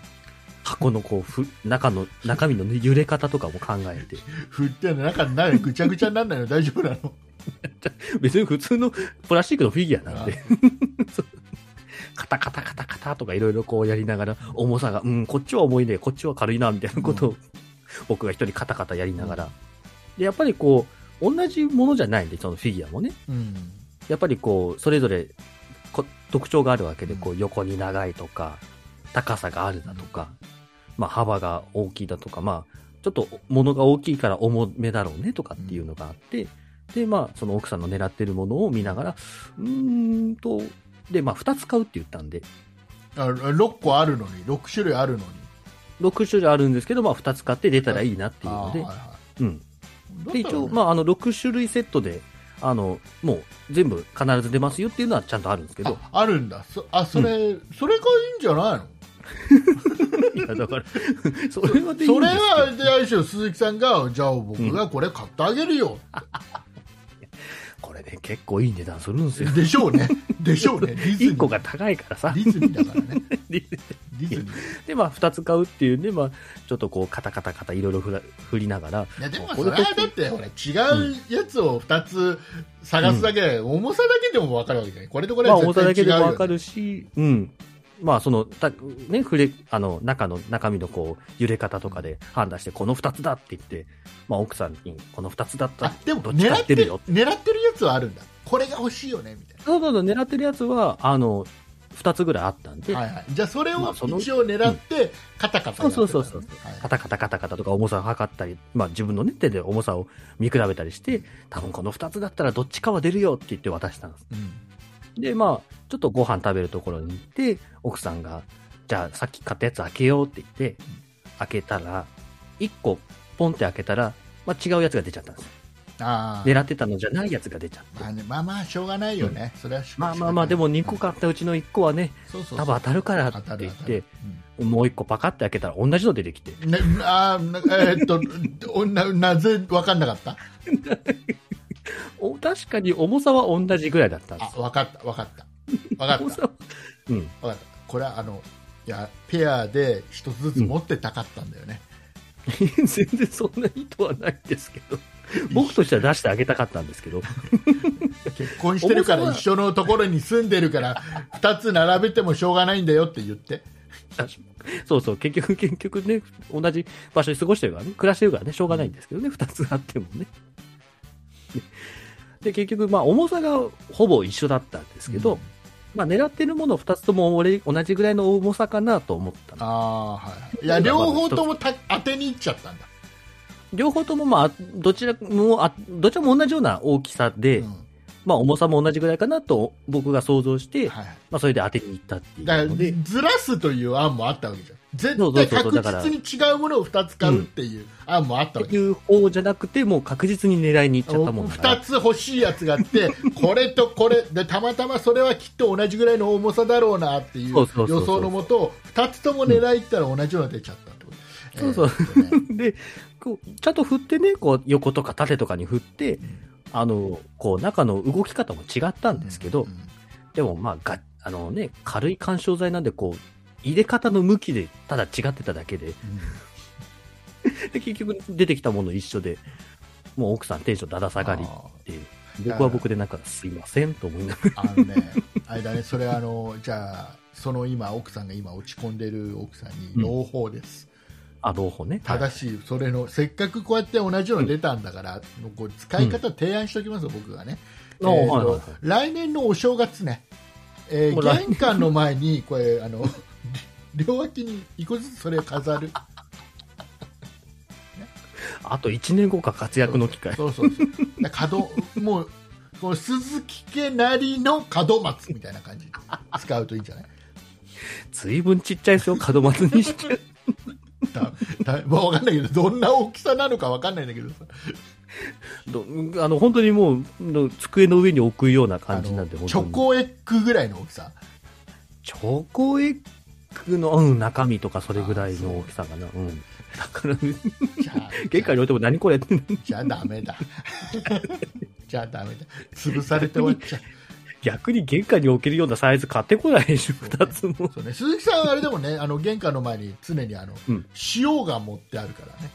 S3: 箱のこう、ふ、中の、中身のね揺れ方とかも考えて、
S2: 振ってんの中にないぐちゃぐちゃにならないの？(laughs) 大丈夫なの？(laughs)
S3: 別に普通のプラスチックのフィギュアなん
S2: あ
S3: で、(laughs) カタカタカタカタとかいろいろこうやりながら、重さが、うん、こっちは重いね、こっちは軽いな、みたいなことを、僕が一人カタカタやりながら。で、やっぱりこう、同じものじゃないんで、そのフィギュアもね。
S2: うん。
S3: やっぱりこう、それぞれこ特徴があるわけで、
S2: うん。
S3: こう、横に長いとか、高さがあるだとか、まあ、幅が大きいだとか、まあ、ちょっと物が大きいから重めだろうねとかっていうのがあって、で、まあ、その奥さんの狙ってるものを見ながら、うーんと、で、まあ、2つ買うって言ったんで、
S2: あ6個あるのに6種類あるのに。
S3: 6種類あるんですけど、まあ、2つ買って出たらいいなっていうので、
S2: はいは
S3: うん。
S2: い
S3: で、一応、まあ、あの、6種類セットで、あの、もう、全部必ず出ますよっていうのはちゃんとあるんですけど、
S2: ああるんだ。そあそれ、それがいいんじゃないの？(laughs)
S3: いや、だから、それはでいいんですけど。
S2: それはであれでしょ鈴木さんがじゃあ僕がこれ買ってあげるよ、
S3: これね、結構いい値段するんですよ。
S2: でしょうね。でしょうね。ディズニ
S3: 1
S2: ー
S3: 個が高いからさ。
S2: デ。ィズニーだからね。
S3: で、
S2: ディズニー
S3: でまあ、2つ買うっていうんで、まあ、ちょっとこう、カタカタカタいろいろ振ら振りながら、
S2: いやでも
S3: これ
S2: それはだってほら違うやつを2つ探すだけで、重さだけでも分かるわけじゃない。これとこれ
S3: まあ、
S2: は絶対違うよ、ね。
S3: 重さだけでもわかるし、うん。まあ、その、た、ね、触れ、あの、中の、中身のこう、揺れ方とかで判断して、この2つだって言って、まあ、奥さんに、この2つだった
S2: あでも狙ってる
S3: よ。
S2: 狙ってるやつはあるんだ。これが欲しいよねみたい
S3: そうそうそう、狙ってるやつは、あの、2つぐらいあったんで、
S2: な、はいはい、じゃあそれを一応狙ってカタカタね。
S3: そうそうそうそう。
S2: はい。
S3: カタカタカタカタとか重さを測ったり、まあ自分のね、手で重さを見比べたりして、多分この2つだったらどっちかは出るよって言って渡したんです。
S2: うん
S3: で、まあ、ちょっとご飯食べるところに行って、奥さんが、じゃあさっき買ったやつ開けようって言って、開けたら、1個ポンって開けたら、まあ違うやつが出ちゃったんです。
S2: ああ
S3: 狙ってたのじゃないやつが出ちゃって。
S2: まあね、まあまあしょうがないよね、それはし
S3: まあまあまあ、でも2個買ったうちの1個はね、
S2: そうそうそう。
S3: 多分当たるからって言っ
S2: 当たる
S3: て、もう1個パカって開けたら同じの出てきて、
S2: うんね、あーなえーっとおななぜ分かんなかった？(laughs)
S3: お確かに重さは同じぐらいだったんです。
S2: あ。分かった分かった。分かった。
S3: 重さはうん。
S2: 分かった。これはあのいやペアで一つずつ持ってたかったんだよね、(laughs)
S3: 全然そんな意図はないんですけど、僕としては出してあげたかったんですけど、
S2: 結婚してるから
S3: 重さは
S2: 一緒のところに住んでるから2つ並べてもしょうがないんだよって言って。
S3: そうそう、結局、結局ね、同じ場所に過ごしてるからね、暮らしてるからね、しょうがないんですけどね、二つあってもね。(laughs) で、結局、まあ、重さがほぼ一緒だったんですけど、
S2: うん。
S3: まあ、狙ってるもの二つとも俺、同じぐらいの重さかなと思ったの。
S2: ああはいい。や両方ともた当てにいっちゃったんだ、
S3: 両方とも、まあ、どちらも、あどちらも同じような大きさで、
S2: うん
S3: まあ、重さも同じぐらいかなと僕が想像して、
S2: はい
S3: まあ、それで当てに行ったっていう。ので、
S2: ずらすという案もあったわけじゃん。絶
S3: そう
S2: 対確実に違うものを2つ買うっていう案もあったわけ、
S3: っていう方じゃなくて、もう確実に狙いに行っちゃったもんだから
S2: 2つ欲しいやつがあって (laughs) これとこれ。でたまたまそれはきっと同じぐらいの重さだろうなっていう
S3: そうそうそうそう。
S2: 予想のもと2つとも狙いったら同じのが出ちゃったってこと、
S3: そうそう。
S2: えーっとね。(laughs)
S3: で、こう、ちゃんと振ってね、こう、横とか縦とかに振って、あの、こう、中の動き方も違ったんですけど、
S2: うん
S3: でも、まあ、が、あのね、軽い干渉剤なんで、こう、入れ方の向きで、ただ違ってただけで、で、結局出てきたもの一緒で、もう奥さんテンションだだ下がり
S2: あ
S3: で、僕は僕でなんか、すいませんと思いながら、
S2: ーあのね、あれだね、それはあの、じゃあ、その今、奥さんが今落ち込んでる奥さんに朗報です。
S3: あ、朗報ね。
S2: 正しい、それのせっかくこうやって同じように出たんだから、こう使い方提案しておきますよ、僕がね、
S3: あ
S2: えーと
S3: はいはいはい。
S2: 来年のお正月ね、えー玄関の前にこれあの (laughs) 両脇に一個ずつそれを飾る。(laughs)
S3: あと1年後か活躍の機会。
S2: そうそうそう。だから門もうこの鈴木家なりの門松みたいな感じ。で使うといいんじゃない？
S3: ずいぶんちっちゃいですよ、門松にして。(laughs)
S2: だだ (laughs) まあ、わかんないけどどんな大きさなのかわかんないんだけどさ
S3: どあの、本当にもう、の机の上に置くような感じなんで、
S2: チョコエッグぐらいの大きさ
S3: チョコエッグの、うん、中身とかそれぐらいの大きさかな。うん。だから、
S2: じゃあ
S3: 玄関に置いても何これって。
S2: じゃあダメだじゃあダメだ (laughs) 潰されて終わっちゃう
S3: 逆に玄関に置けるようなサイズ買ってこないでしょ、二つも。
S2: そう、ね、鈴木さんはあれでもねあの玄関の前に常にあの、
S3: うん。
S2: 塩が持ってあるからね。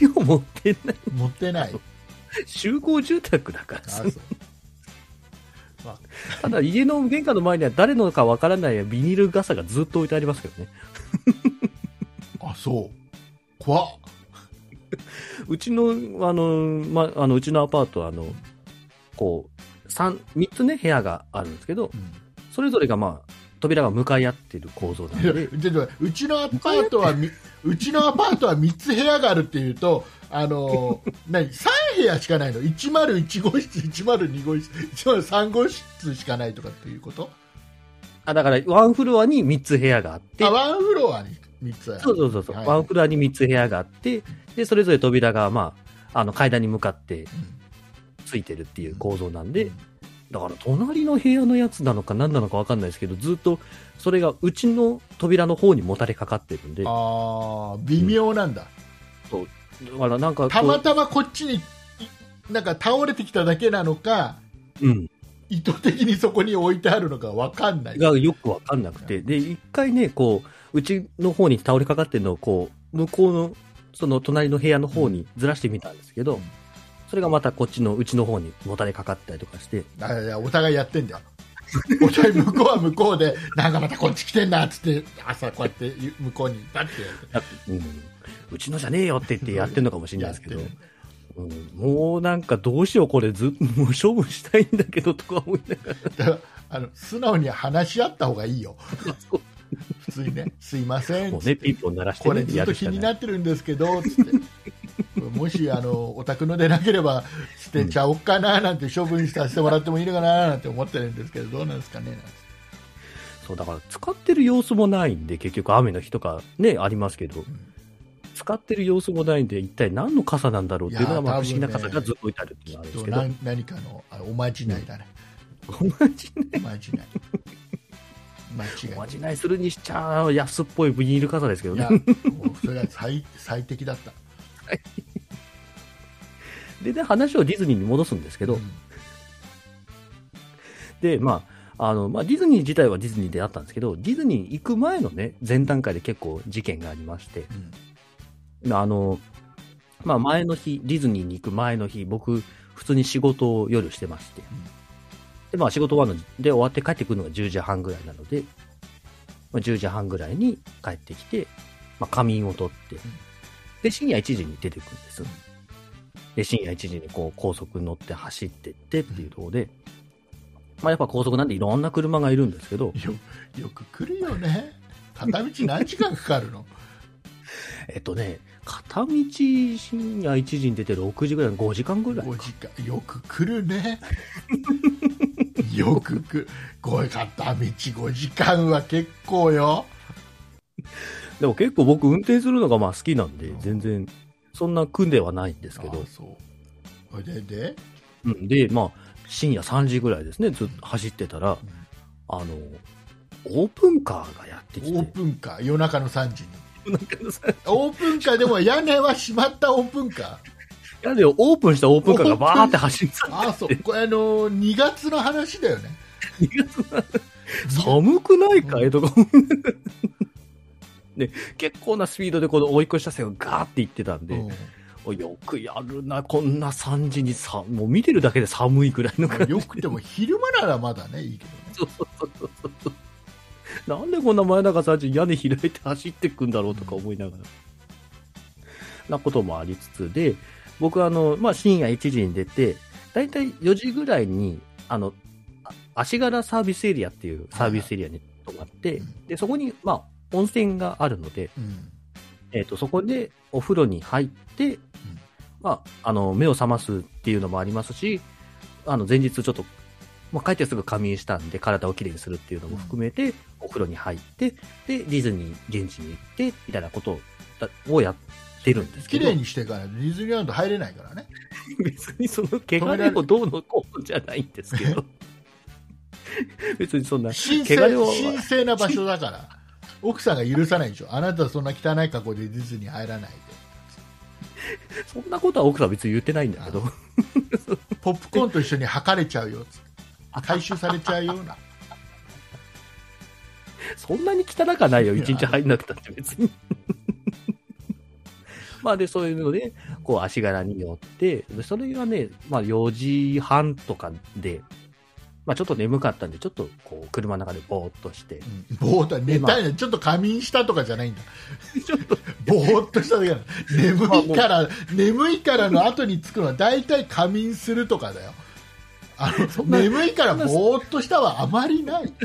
S3: 塩持ってない。
S2: 持ってない。
S3: 集合住宅だから
S2: あ
S3: さ
S2: そう
S3: ただ家の玄関の前には誰のかわからないビニール傘がずっと置いてありますけどね。
S2: あそう。怖っ。(laughs)
S3: うちの、あの、ま、あの、うちのアパートは、あの、こう、三、三つね、部屋があるんですけど、
S2: うん。
S3: それぞれがまあ、扉が向かい合ってる構造なんで、
S2: うちのアパートはみうちのアパートは3つ部屋があるっていうとあの (laughs) 何3部屋しかないの？101号室102号室103号室しかないとかっていうこと？
S3: あ、だから、ワンフロアに三つ部屋があって。
S2: あ、ワンフロアに3つある
S3: そうそうそうそう、
S2: はい。
S3: ワンフロアに三つ部屋があって、で、それぞれ扉がまあ、あの、階段に向かって
S2: うん
S3: ついてるっていう構造なんで、だから隣の部屋のやつなのか何なのか分かんないですけど、ずっとそれがうちの扉の方にもたれかかってるんで、だか
S2: ああ微妙なんだ、
S3: らなんかこう、
S2: たまたまこっちにいなんか倒れてきただけなのか
S3: うん、
S2: 意図的にそこに置いてあるのかわかんない。
S3: がよく分かんなくて、で、一回ね、こう、うちの方に倒れかかってるのを、こう、向こうの、その隣の部屋の方にずらしてみたんですけど、
S2: うん
S3: それがまたこっちのうちの方にもたれかかったりとかして、
S2: あいやお互いやってんだよ。(laughs) お互い向こうは向こうでなんかまたこっち来てんなっつって朝こうやって向こうにバッてやって
S3: うん、うちのじゃねえよって言ってやってるのかもしれないですけど。
S2: やって、
S3: うん、もうなんかどうしようこれずもう勝負したいんだけどとか思いなが
S2: だからあの素直に話し合った方がいいよ。
S3: ら、そう。
S2: 普通にね。すいません。
S3: もうね、ピンポン鳴らして、ね、
S2: これずっと気になってるんですけどつって (laughs) もしあのお宅のでなければ捨てちゃおっかななんて処分させてもらってもいいのかななんて思ってるんですけどどうなんですかねなんて。
S3: そう、だから使ってる様子もないんで、結局雨の日とかね、ありますけど、使ってる様子もないんで、一体何の傘なんだろうっていうのが、まあ、不思議な傘がずっと置いてあるっていうのがあるんですけど、
S2: 何何かのあのおまじないだね、
S3: 同じね、
S2: おまじない。間違い
S3: おまじないするにしちゃ安っぽいビニール傘ですけどね。
S2: それが最最適だった (laughs)
S3: で、で、話をディズニーに戻すんですけど、
S2: うん。
S3: で、まあ、あの、まあ、ディズニー自体はディズニーであったんですけど、ディズニー行く前のね、前段階で結構事件がありまして、
S2: うん。
S3: あの、まあ、前の日、ディズニーに行く前の日、僕、普通に仕事を夜してまして、で、まあ、仕事終わるので終わって帰ってくるのが10時半ぐらいなので、まあ、10時半ぐらいに帰ってきて、まあ、仮眠を取って、で、深夜1時に出てくるんです。で、深夜1時にこう、高速乗って走ってってっていうところで、まあ、やっぱ高速なんでいろんな車がいるんですけど、
S2: よよく来るよね。片道何時間かかるの？(laughs)
S3: えっとね、片道深夜1時に出て6時ぐらいの5時間ぐらい
S2: 5時間よく来るね。(laughs) よく来る。これ片道5時間は結構よ
S3: でも結構僕運転するのがまあ好きなんで、全然そんな苦ではないんですけど。
S2: あ、そう。でで、
S3: うん、で、まあ深夜3時ぐらいですね、ずっと走ってたら、あの、オープンカーがやってき
S2: オー
S3: て、
S2: プンカー？夜中の3時に。
S3: なんかさ
S2: オープンカーでも屋根は閉まったオープンカー？
S3: やでオープンしたオープンカーがバーって走ってた。
S2: あそう。これあの2月の話だよね。
S3: 寒くないかい？とか。で、結構なスピードでこの追い越し車線をガーって行ってたんで、よくやるな、こんな3時にさ、もう見てるだけで寒いくらいの感じ。
S2: よくても昼間ならまだねいいけどね
S3: そうそうそうそうそう。なんでこんな前中3時に屋根開いて走ってくんだろうとか思いながら。なこともありつつで、僕あの、まあ、深夜1時に出て、だいたい4時ぐらいに、あの、あ足柄サービスエリアっていうサービスエリアに泊まって、
S2: うん
S3: で、そこに、まあ、温泉があるので、
S2: うん。
S3: えっ、と、そこでお風呂に入って、まあ、あの、目を覚ますっていうのもありますし、あの、前日ちょっと、まあ、帰ってすぐ仮眠したんで、体をきれいにするっていうのも含めて、お風呂に入って、で、ディズニー現地に行って、みたいなことをやってるんですけど、
S2: 綺麗にしてからディズニーランド入れないからね。(laughs)
S3: 別にその、汚れをどうのこうのじゃないんですけど、(laughs) 別にそんな、
S2: 神聖
S3: 汚れを
S2: 神聖な場所だから。奥さんが許さないでしょ。あなたはそんな汚い格好でディズニー入らないで。
S3: そんなことは奥さん別に言ってないんだけど、
S2: ポップコーンと一緒に履かれちゃうよ。つって回収されちゃうような。
S3: そんなに汚かないよ、一日入んなくたって別に。まあで、そういうので、こう足柄に寄って、でそれがね、まあ4時半とかで、まあちょっと眠かったんで、ちょっとこう車の中でぼーっとして、
S2: うんぼーっと寝たいの、ちょっと仮眠したとかじゃないんだ。(laughs)
S3: ちょっと、
S2: ぼーっとしただけなの。眠いから、眠いからの後につくのは大体仮眠するとかだよ。あの (laughs) 眠いからぼーっとしたはあまりない。(laughs)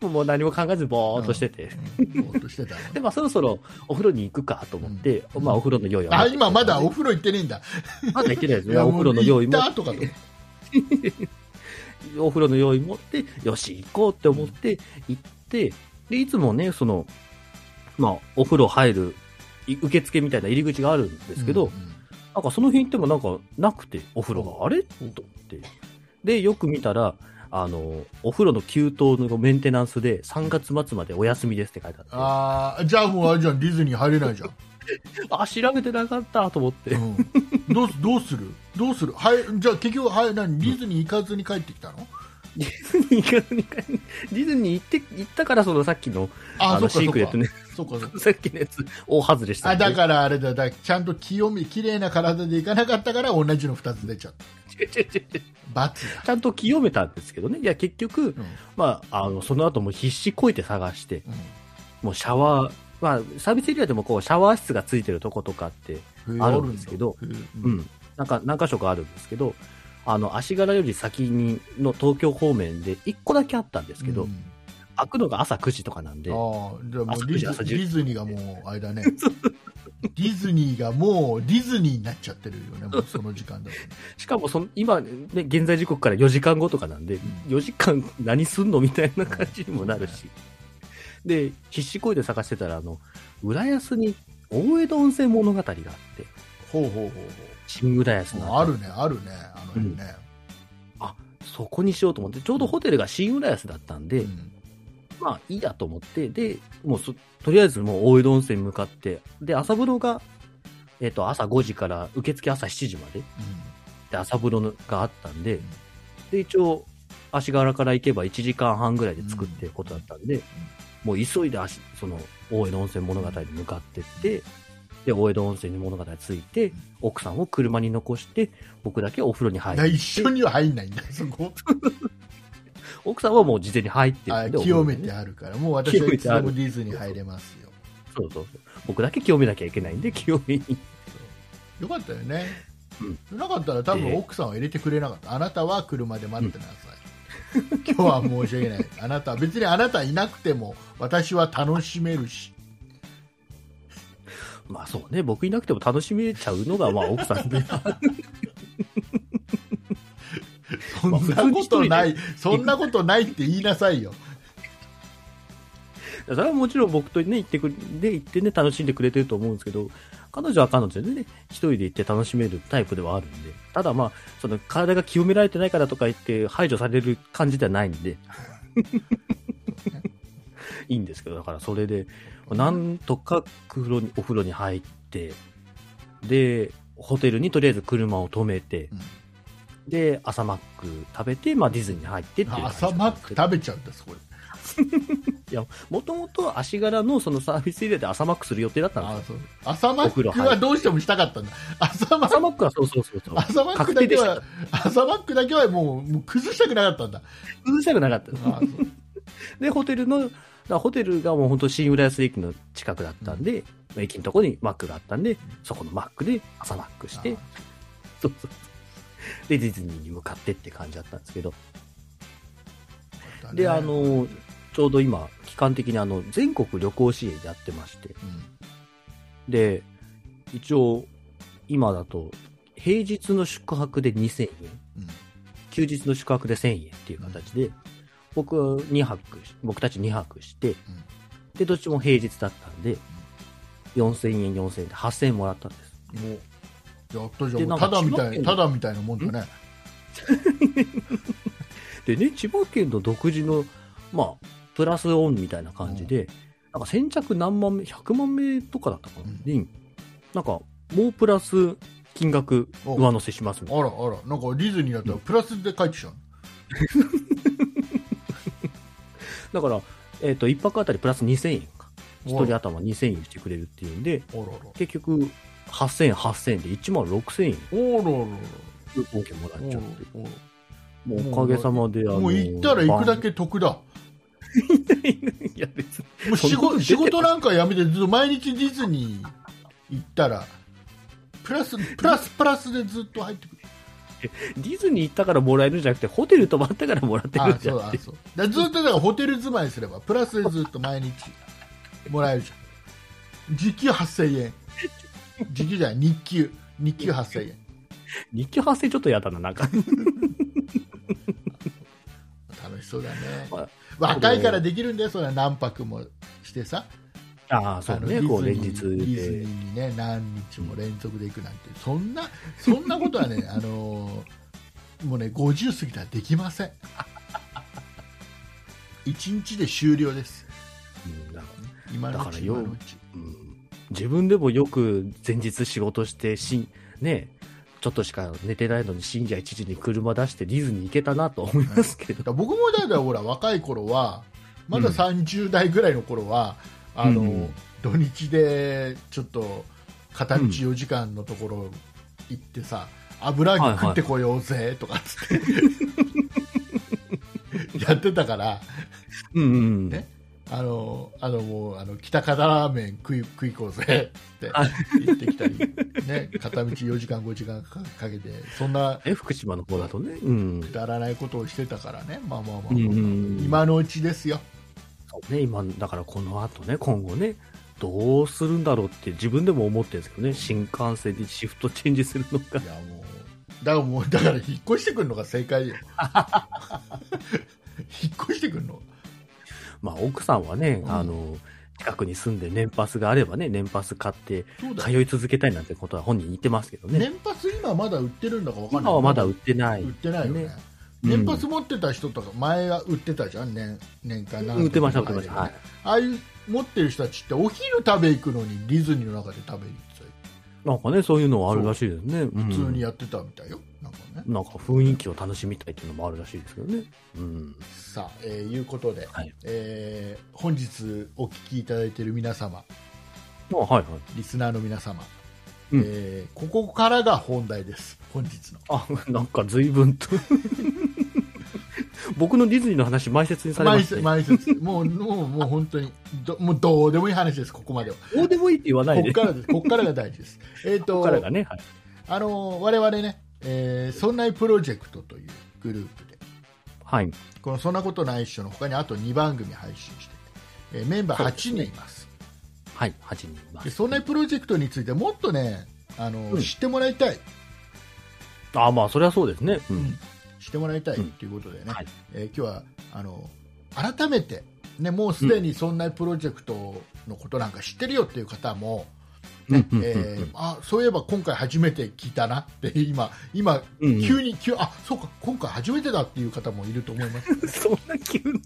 S3: もう何も考えずぼーっとしてて。
S2: うんぼーっとしてたの
S3: で、まあそろそろお風呂に行くかと思って、
S2: うん
S3: まあお風呂の用意を。
S2: あ、今まだお風呂行ってねえんだ。
S3: まだ行ってないです
S2: いや
S3: よ。お風呂の用意も
S2: 行ったとかと。(laughs)
S3: お風呂の用意持って、よし、行こうって思って行って、で、いつもね、その、まあ、お風呂入る、い受付みたいな入り口があるんですけど、
S2: うんうん。
S3: なんかその辺行ってもなんかなくて、お風呂が、あれ？と思って。で、よく見たら、あの、お風呂の給湯のメンテナンスで3月末までお休みですって書いてあって、あ
S2: あーじゃあもうあれじゃん、ディズニー入れないじゃん。(laughs)
S3: 調べてなかったと思って。
S2: うん。どうすどうする？どうする？はい、じゃあ結局、はい、何？ディズニー行かずに帰ってきたの？
S3: ディズニー行かずに帰ディズニー行って、行ったからそのさっきの、あの、シークレットね、
S2: そうかそうか。(laughs)
S3: さっきのやつ、大外れした
S2: あ
S3: んで。
S2: だからあれだだちゃんと清め綺麗な体でいかなかったから同じの2つ出ちゃった。
S3: 違う違う違う。違う
S2: 罰だ、
S3: ちゃんと清めたんですけどね。いや、結局、
S2: うん。
S3: まあ、あの、その後も必死こいて探して、
S2: うん。
S3: もうシャワー、まあ、サービスエリアでもこう、シャワー室がついてるとことかって、
S2: へえ
S3: あるんですけど
S2: あるんだ。へえ
S3: う。ん、なんか何箇所かあるんですけど、あの、足柄より先にの東京方面で1個だけあったんですけど、
S2: うん。
S3: 開くのが朝9時とかなんで、
S2: ああじゃあもう
S3: 朝
S2: デ
S3: 9時朝10
S2: ィズニーがもうあれだね。(laughs) ディズニーがもうディズニーになっちゃってるよねもうその時間だ (laughs)
S3: しかもその、今、ね、現在時刻から4時間後とかなんで、4時間何すんのみたいな感じにもなるし。で、必死こいで探してたら、あの、浦安に大江戸温泉物語があって、
S2: ほうほうほう
S3: 新浦安
S2: ほう
S3: の
S2: あるねあるねあの辺ね、
S3: そこにしようと思って、ちょうどホテルが新浦安だったんで、
S2: うん。
S3: まあいいやと思って、で、もうそ、とりあえずもう大江戸温泉に向かって、で、朝風呂が、えっ、と、朝5時から受付朝7時まで、で、朝風呂があったんで、で、一応、足柄から行けば1時間半ぐらいで着くっていうことだったんで、もう急いで足、その、大江戸温泉物語に向かってって、で、大江戸温泉に物語着いて、奥さんを車に残して、僕だけお風呂に入
S2: だから
S3: って、
S2: 一緒には入んないんだそこ。(laughs)
S3: 奥さんはもう事前に入って
S2: あ
S3: るんで、
S2: 清めてあるから。もう私はいつでもディズニー入れますよ。
S3: そうそうそう。僕だけ清めなきゃいけないんで、清めに。
S2: よかったよね、
S3: うん。
S2: なかったら多分
S3: で
S2: 奥さんは入れてくれなかった。あなたは車で待ってなさい、(laughs) 今日は申し訳ない。あなた別にあなたいなくても私は楽しめるし
S3: まあそうね、僕いなくても楽しめちゃうのが、まあ奥さんで。
S2: そんなことないそんなことないって言いなさいよ。(laughs)
S3: それはもちろん僕とね、行ってくれ、で行ってね、楽しんでくれてると思うんですけど、彼女は彼女でね、一人で行って楽しめるタイプではあるんで、ただまあ、その体が清められてないからとか言って排除される感じではないんで、いいんですけど、だからそれで、なんとか風呂に、お風呂に入って、で、ホテルにとりあえず車を止めて、で、朝マック食べて、まあディズニーに入ってっていう
S2: 朝マック食べちゃうんだそこで。(laughs)
S3: いや、もともと足柄のそのサービスエリアで朝マックする予定だったんですよ。
S2: 朝マックはどうしてもしたかったんだ。朝マック
S3: はそうそうそうそう。
S2: 朝マック
S3: 確
S2: だけは。朝マックだけはもうもう崩したくなかったんだ。
S3: 崩したくなかった。(laughs) で、ホテルの、らホテルがもう本当新浦安駅の近くだったんで、駅のところにマックがあったんで、そこのマックで朝マックして、そうそう。で、ディズニーに向かってって感じだったんですけど、
S2: あ
S3: で、あ、の、ちょうど今、期間的にあの、全国旅行支援やってまして、
S2: うん。
S3: で、一応、今だと、平日の宿泊で2000円、
S2: うん。
S3: 休日の宿泊で1000円っていう形で、僕2泊し、僕たち2泊して、で、どっちも平日だったんで、4000円、4000円で8000円もらったんです。
S2: もうやったじゃん。ただみたいただみたいなもんだね。(laughs)
S3: でね、千葉県の独自の、まあ、プラスオンみたいな感じで、なんか先着何万名、100万名とかだったかな、
S2: うん。
S3: に、なんか、もうプラス金額
S2: お
S3: 上乗せしますみたいな。
S2: あらあら。なんかディズニーだったらプラスで帰ってきちゃう
S3: だから、えっ、と、1泊あたりプラス2000円か。
S2: お
S3: 1人頭2000円してくれるっていうんで、
S2: あらら
S3: 結局、8000円、8000円で1万6000円。
S2: おららら
S3: クーポン券もらっちゃって。もうおかげさまで、あの
S2: もう行ったら行くだけ得だ。(laughs)
S3: いや、別に。
S2: もう仕事仕事なんかやめてずっと毎日ディズニー行ったらプラスプラスプラスでずっと入ってくる
S3: ディズニー行ったからもらえるんじゃなくて、ホテル泊まったからもらってる
S2: あ
S3: んじゃ。
S2: そうだずっとだからホテル住まいすればプラスでずっと毎日もらえるじゃん。時給8000円。時給じゃない日給。日給8000円。
S3: 日給発生ちょっと嫌だな、なんか。
S2: 楽しそうだね。
S3: まあ
S2: 若いからできるんだよそれは何泊もしてさ
S3: ああ、そうね、こう連日
S2: ディズニーにね何日も連続で行くなんて。そんなそんなことはね (laughs) あのーもうね50過ぎたらできません。1日で終了です。
S3: うんだか
S2: 今のうち
S3: だからよ
S2: 今のうち。
S3: らうん。自分でもよく前日仕事して、しね、ちょっとしか寝てないのに深夜1時に車出してディズニー行けたなと思いますけど。
S2: だから僕もだからほら若い頃はまだ
S3: うん。
S2: 30代ぐらいの頃は、あの
S3: うん
S2: 土日でちょっと片道4時間のところ行ってさ、油揚げ食ってこようぜとかっつって、(laughs) やってたから。
S3: うんうん。
S2: ね。あのあのもうあの北方ラーメン食い食い行こうぜって
S3: あ。
S2: 言ってきたり、ね、片道4時間5時間かかけてそんな
S3: え、福島の方だとね。うん。
S2: くだらないことをしてたからね。まあまあまあ、
S3: うんうん。
S2: 今のうちですよ
S3: そうね、今、だからこの後ね、今後ね、どうするんだろうって自分でも思ってるんですけどね、新幹線でシフトチェンジするのか。
S2: い。やもうだからもうだから引っ越してくるのが正解よ。(laughs) 引っ越してくるの？
S3: まあ、奥さんはね、
S2: うん。
S3: あの、近くに住んで年パスがあればね、年パス買って通い続けたいなんてことは本人言ってますけどね。
S2: 年パス今まだ売ってるんだかわかんない
S3: 今はまだ売ってない。
S2: 売ってないよね。
S3: ね
S2: 年パス持ってた人とか前は売ってたじゃん。年年間何
S3: 売ってました、売ってました。はい。
S2: ああいう持ってる人たちってお昼食べ行くのにディズニーの中で食べに行って。
S3: なんかね、そういうのはあるらしいですね。
S2: た普通に
S3: や
S2: やってたみたいよ、なんかね。
S3: なんか雰囲気を楽しみたいっていうのもあるらしいですけどね。うん。
S2: さあ、えーいうことで、
S3: はい。
S2: えー本日お聞きいただいている皆様。
S3: あはいはい。
S2: リスナーの皆様、
S3: うん。
S2: えーここからが本題です本日の
S3: あ、なんか随分と。(laughs) 僕のディズニーの話、前説にされま
S2: 毎
S3: したね。
S2: 節毎節もうもうもう本当にどもうどうでもいい話ですここまでは
S3: どうでもいいって言わないで。
S2: ここからですここからが大事ですえっ、
S3: こことからがね、はい。
S2: あの我々ね、えーそんないプロジェクトというグループで
S3: はい。
S2: このそんなことないっしょの他にあと2番組配信してて、えーメンバー8人います
S3: はい、8人いま。
S2: ですそんないプロジェクトについてもっとねあの、
S3: うん
S2: 知ってもらいたい、
S3: あまあ、それはそうですね。うん。
S2: 知ってもらいたいということでね、
S3: はい。
S2: えー今日はあの改めて、ね、もうすでにそんなプロジェクトのことなんか知ってるよっていう方も、ね
S3: うんうんうんうん。
S2: えーあそういえば今回初めて聞いたなって今今
S3: うんうん。
S2: 急に急あそうか今回初めてだっていう方もいると思います、(laughs)
S3: そんな急に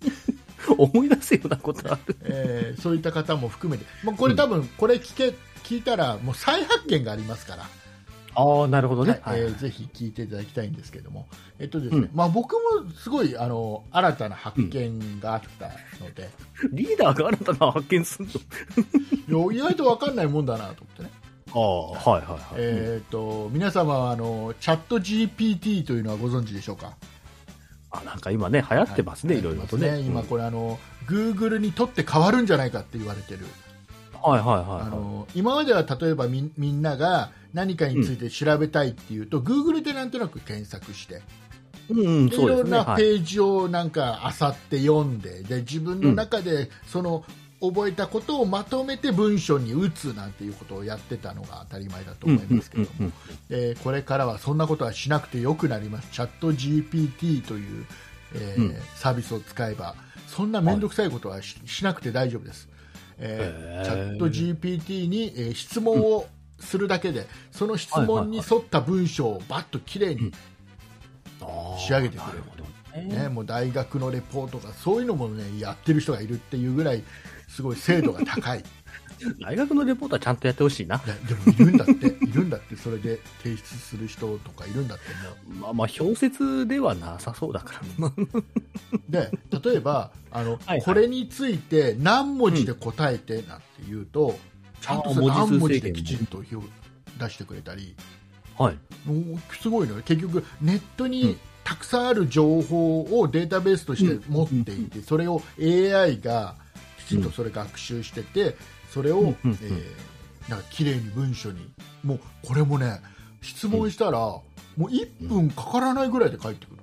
S3: 思い出すようなことある。(laughs)
S2: えーそういった方も含めて、まあ、これ多分これ聞け聞いたらもう再発見がありますから、
S3: ああ、なるほどね。
S2: はいえーぜひ聞いていただきたいんですけども、えっとですねまあ、僕もすごいあの新たな発見があったので、
S3: リーダーが新たな発見するの？
S2: いや意外と分かんないもんだなと思ってね、
S3: ああ、はいはいはい。
S2: えー、と皆様はあのチャット GPT というのはご存知でしょうか？
S3: あ、なんか今ね、流行ってますね、、
S2: はい
S3: ろいろとね。
S2: 今これあの、Google にとって変わるんじゃないかって言われてる。
S3: はいはいはい
S2: あ
S3: はい。
S2: の今までは例えばみみんなが何かについて調べたいっていうと、Google でなんとなく検索して、
S3: うんうん、
S2: でい。ろんな
S3: はい。
S2: ページをなんか漁って読んでで自分の中でその覚えたことをまとめて文章に打つなんていうことをやってたのが当たり前だと
S3: うん
S2: 思いますけども、これからはそんなことはしなくてよくなります、チャット GPT という、えー
S3: うん
S2: サービスを使えば、そんな面倒くさいことはし,、しなくて大丈夫です。えーチャット GPT に、えー質問をするだけで、その質問に沿った文章をバッときれいに、仕上げてくれる。
S3: なるほどね。
S2: ね、もう大学のレポートとかそういうのも、ね、やってる人がいるっていうぐらいすごい精度が高いい
S3: 大学のレポートはちゃんとやってほしいな。
S2: やでもいるんだって。(laughs) いるんだって。それで提出する人とかいるんだっても
S3: まあまあ、表説ではなさそうだから。
S2: で例えばあの、
S3: はいはい。
S2: これについて何文字で答えてなんて言うと、ちゃんと何文字できちんと表出してくれたり。
S3: はい。
S2: すごいのよ。結局ネットにたくさんある情報をデータベースとして持っていて、それを AI がきちんとそれ学習してて、それを、
S3: うんうんうん。
S2: えーなんか綺麗に文書に。もうこれもね質問したら、もう1分かからないぐらいで返ってくる、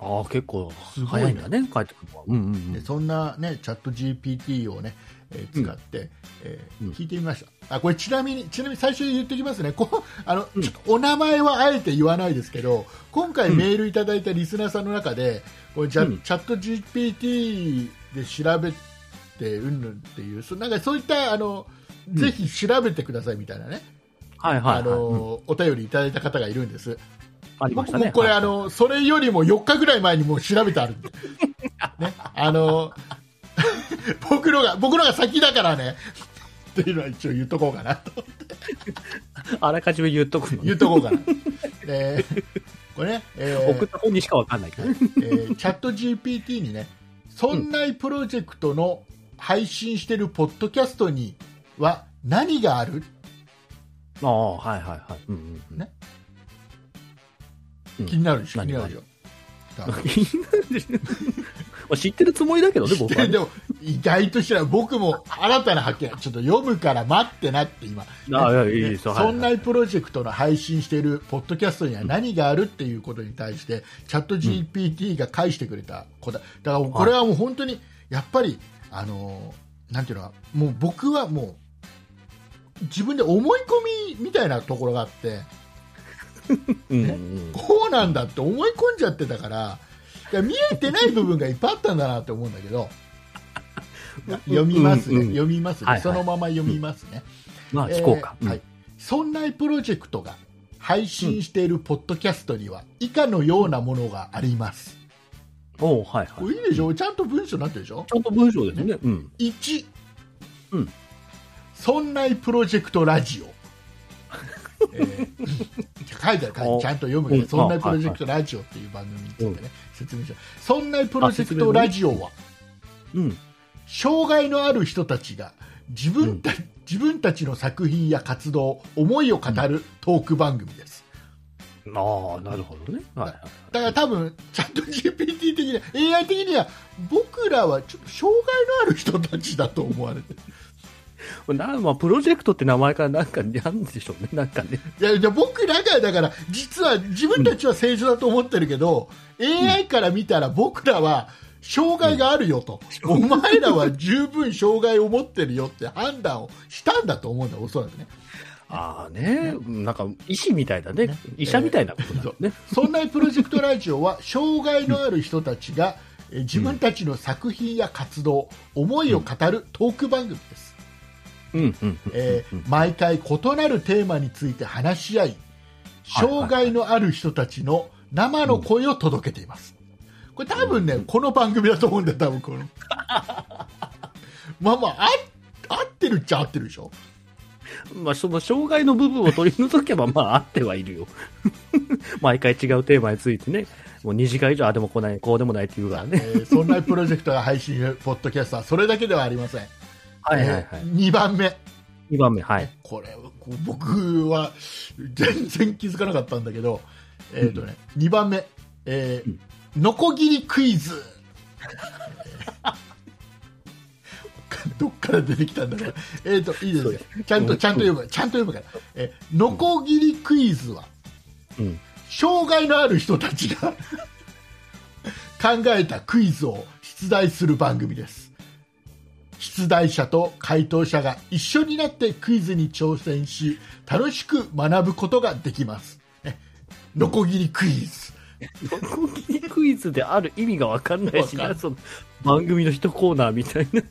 S3: ああ、結構
S2: すごいね。
S3: 早いんだね、帰ってくるのは。うんうんうん。
S2: で。そんな、ね、チャット GPT を、ねえー使って、えー
S3: うん。
S2: 聞いてみました。あこれちなみにちなみに最初に言っておきますね。こあの、
S3: うん。
S2: ちょっとお名前はあえて言わないですけど今回メールいただいたリスナーさんの中でこれじゃ、
S3: うん。
S2: チャット GPT で調べてうんぬんっていうそなんかそういったあの、
S3: ん。
S2: ぜひ調べてくださいみたいなね、
S3: はいはいはい。
S2: あの
S3: うん。
S2: お便りいただいた方がいるんです。僕も
S3: ありましたね。
S2: これ、
S3: はい
S2: あのそれよりも4日ぐらい前にもう調べてあるんで、(laughs) ね、あの僕のが僕のが先だからね。っていうのは一応言っとこうかなと。
S3: あらかじめ言っとく
S2: 言っとこうかな。(laughs) でこれね、えー
S3: 送った本にしかわかんないけど。ね。
S2: えーチャット GPT にねそんなプロジェクトの配信してるポッドキャストには何がある？
S3: ああ、はいはいはい。うんうんうん。
S2: ね。
S3: うん。
S2: 気になるでしょ？気になるでしょ？(laughs) (laughs)
S3: 知ってるつもりだけどね、僕はね。
S2: ででも意外としたら僕も新たな発見。ちょっと読むから待ってなって今。
S3: あいやいい
S2: そんなプロジェクトの配信しているポッドキャストには何があるっていうことに対してチャット GPT が返してくれた答えだからこれはもう本当にやっぱりあのなんていうのかもう僕はもう自分で思い込みみたいなところがあって (laughs)
S3: うんうん
S2: こうなんだって思い込んじゃってたから見えてない部分がいっぱいあったんだなって思うんだけど (laughs) 読みますね、
S3: うんうん。
S2: 読みますね、
S3: はいはい。
S2: そのまま読みますね、
S3: まあ、聞こうか。うん
S2: えーはい、そんなプロジェクトが配信しているポッドキャストには以下のようなものがあります、
S3: おうはいはい。
S2: これいいでしょ？ちゃんと文章になってるでしょ？
S3: ちゃんと文章ですね。うん。
S2: 1、
S3: うん。
S2: そんなプロジェクトラジオ、(laughs) えー。書いてある書いてある。ちゃんと読むけど、
S3: うん。
S2: そんなプロジェクトラジオっていう番組についてね、説明しよう。そんなプロジェクトラジオは
S3: うん。
S2: 障害のある人たちが自分た,、自分たちの作品や活動思いを語るトーク番組です、
S3: ああ、なるほどね。はいはい。
S2: だから多分チャット GPT 的に AI 的には僕らはちょっと障害のある人たちだと思われてる (laughs)
S3: なまあ、プロジェクトって名前からなんか、なんでしょうね。なんかね。
S2: いやいや僕らがだから実は自分たちは正常だと思ってるけど、AI から見たら僕らは障害があるよと、お前らは十分障害を持ってるよって判断をしたんだと思うんだおそらくね
S3: ああね。なんか、医師みたいだね。医者みたいなことだね。
S2: そんなプロジェクトラジオは障害のある人たちが (laughs) えー自分たちの作品や活動、思いを語るトーク番組です、
S3: うんうんうん。
S2: えー毎回異なるテーマについて話し合い障害のある人たちの生の声を届けています、これ多分ね、この番組だと思うんだよ多分この。(laughs) まあまああ合ってるっちゃ合ってるでしょ
S3: まあ、その障害の部分を取り除けば、まあ、あってはいるよ。(laughs) 毎回違うテーマについてね、もう2時間以上、あでも来ない、こうでもないっていうからね。
S2: えーそんなプロジェクトが配信ポッドキャストはそれだけではありません、
S3: はいはいはい。
S2: 2番目
S3: 2番目、はい。
S2: これ僕は全然気づかなかったんだけど、えーとね2番目、えー
S3: うん
S2: ノコギリクイズ (laughs) (laughs) どっから出てきたんだろう。えっ、と、いいですよ。ちゃんと、ちゃんと読む。ちゃんと読むから。え、ノコギリクイズは、
S3: うん。
S2: 障害のある人たちが (laughs) 考えたクイズを出題する番組です。出題者と回答者が一緒になってクイズに挑戦し、楽しく学ぶことができます。ねノコギリクイズ。
S3: ノコギリクイズである意味がわかんないしな、その番組の一コーナーみたいな。
S2: こ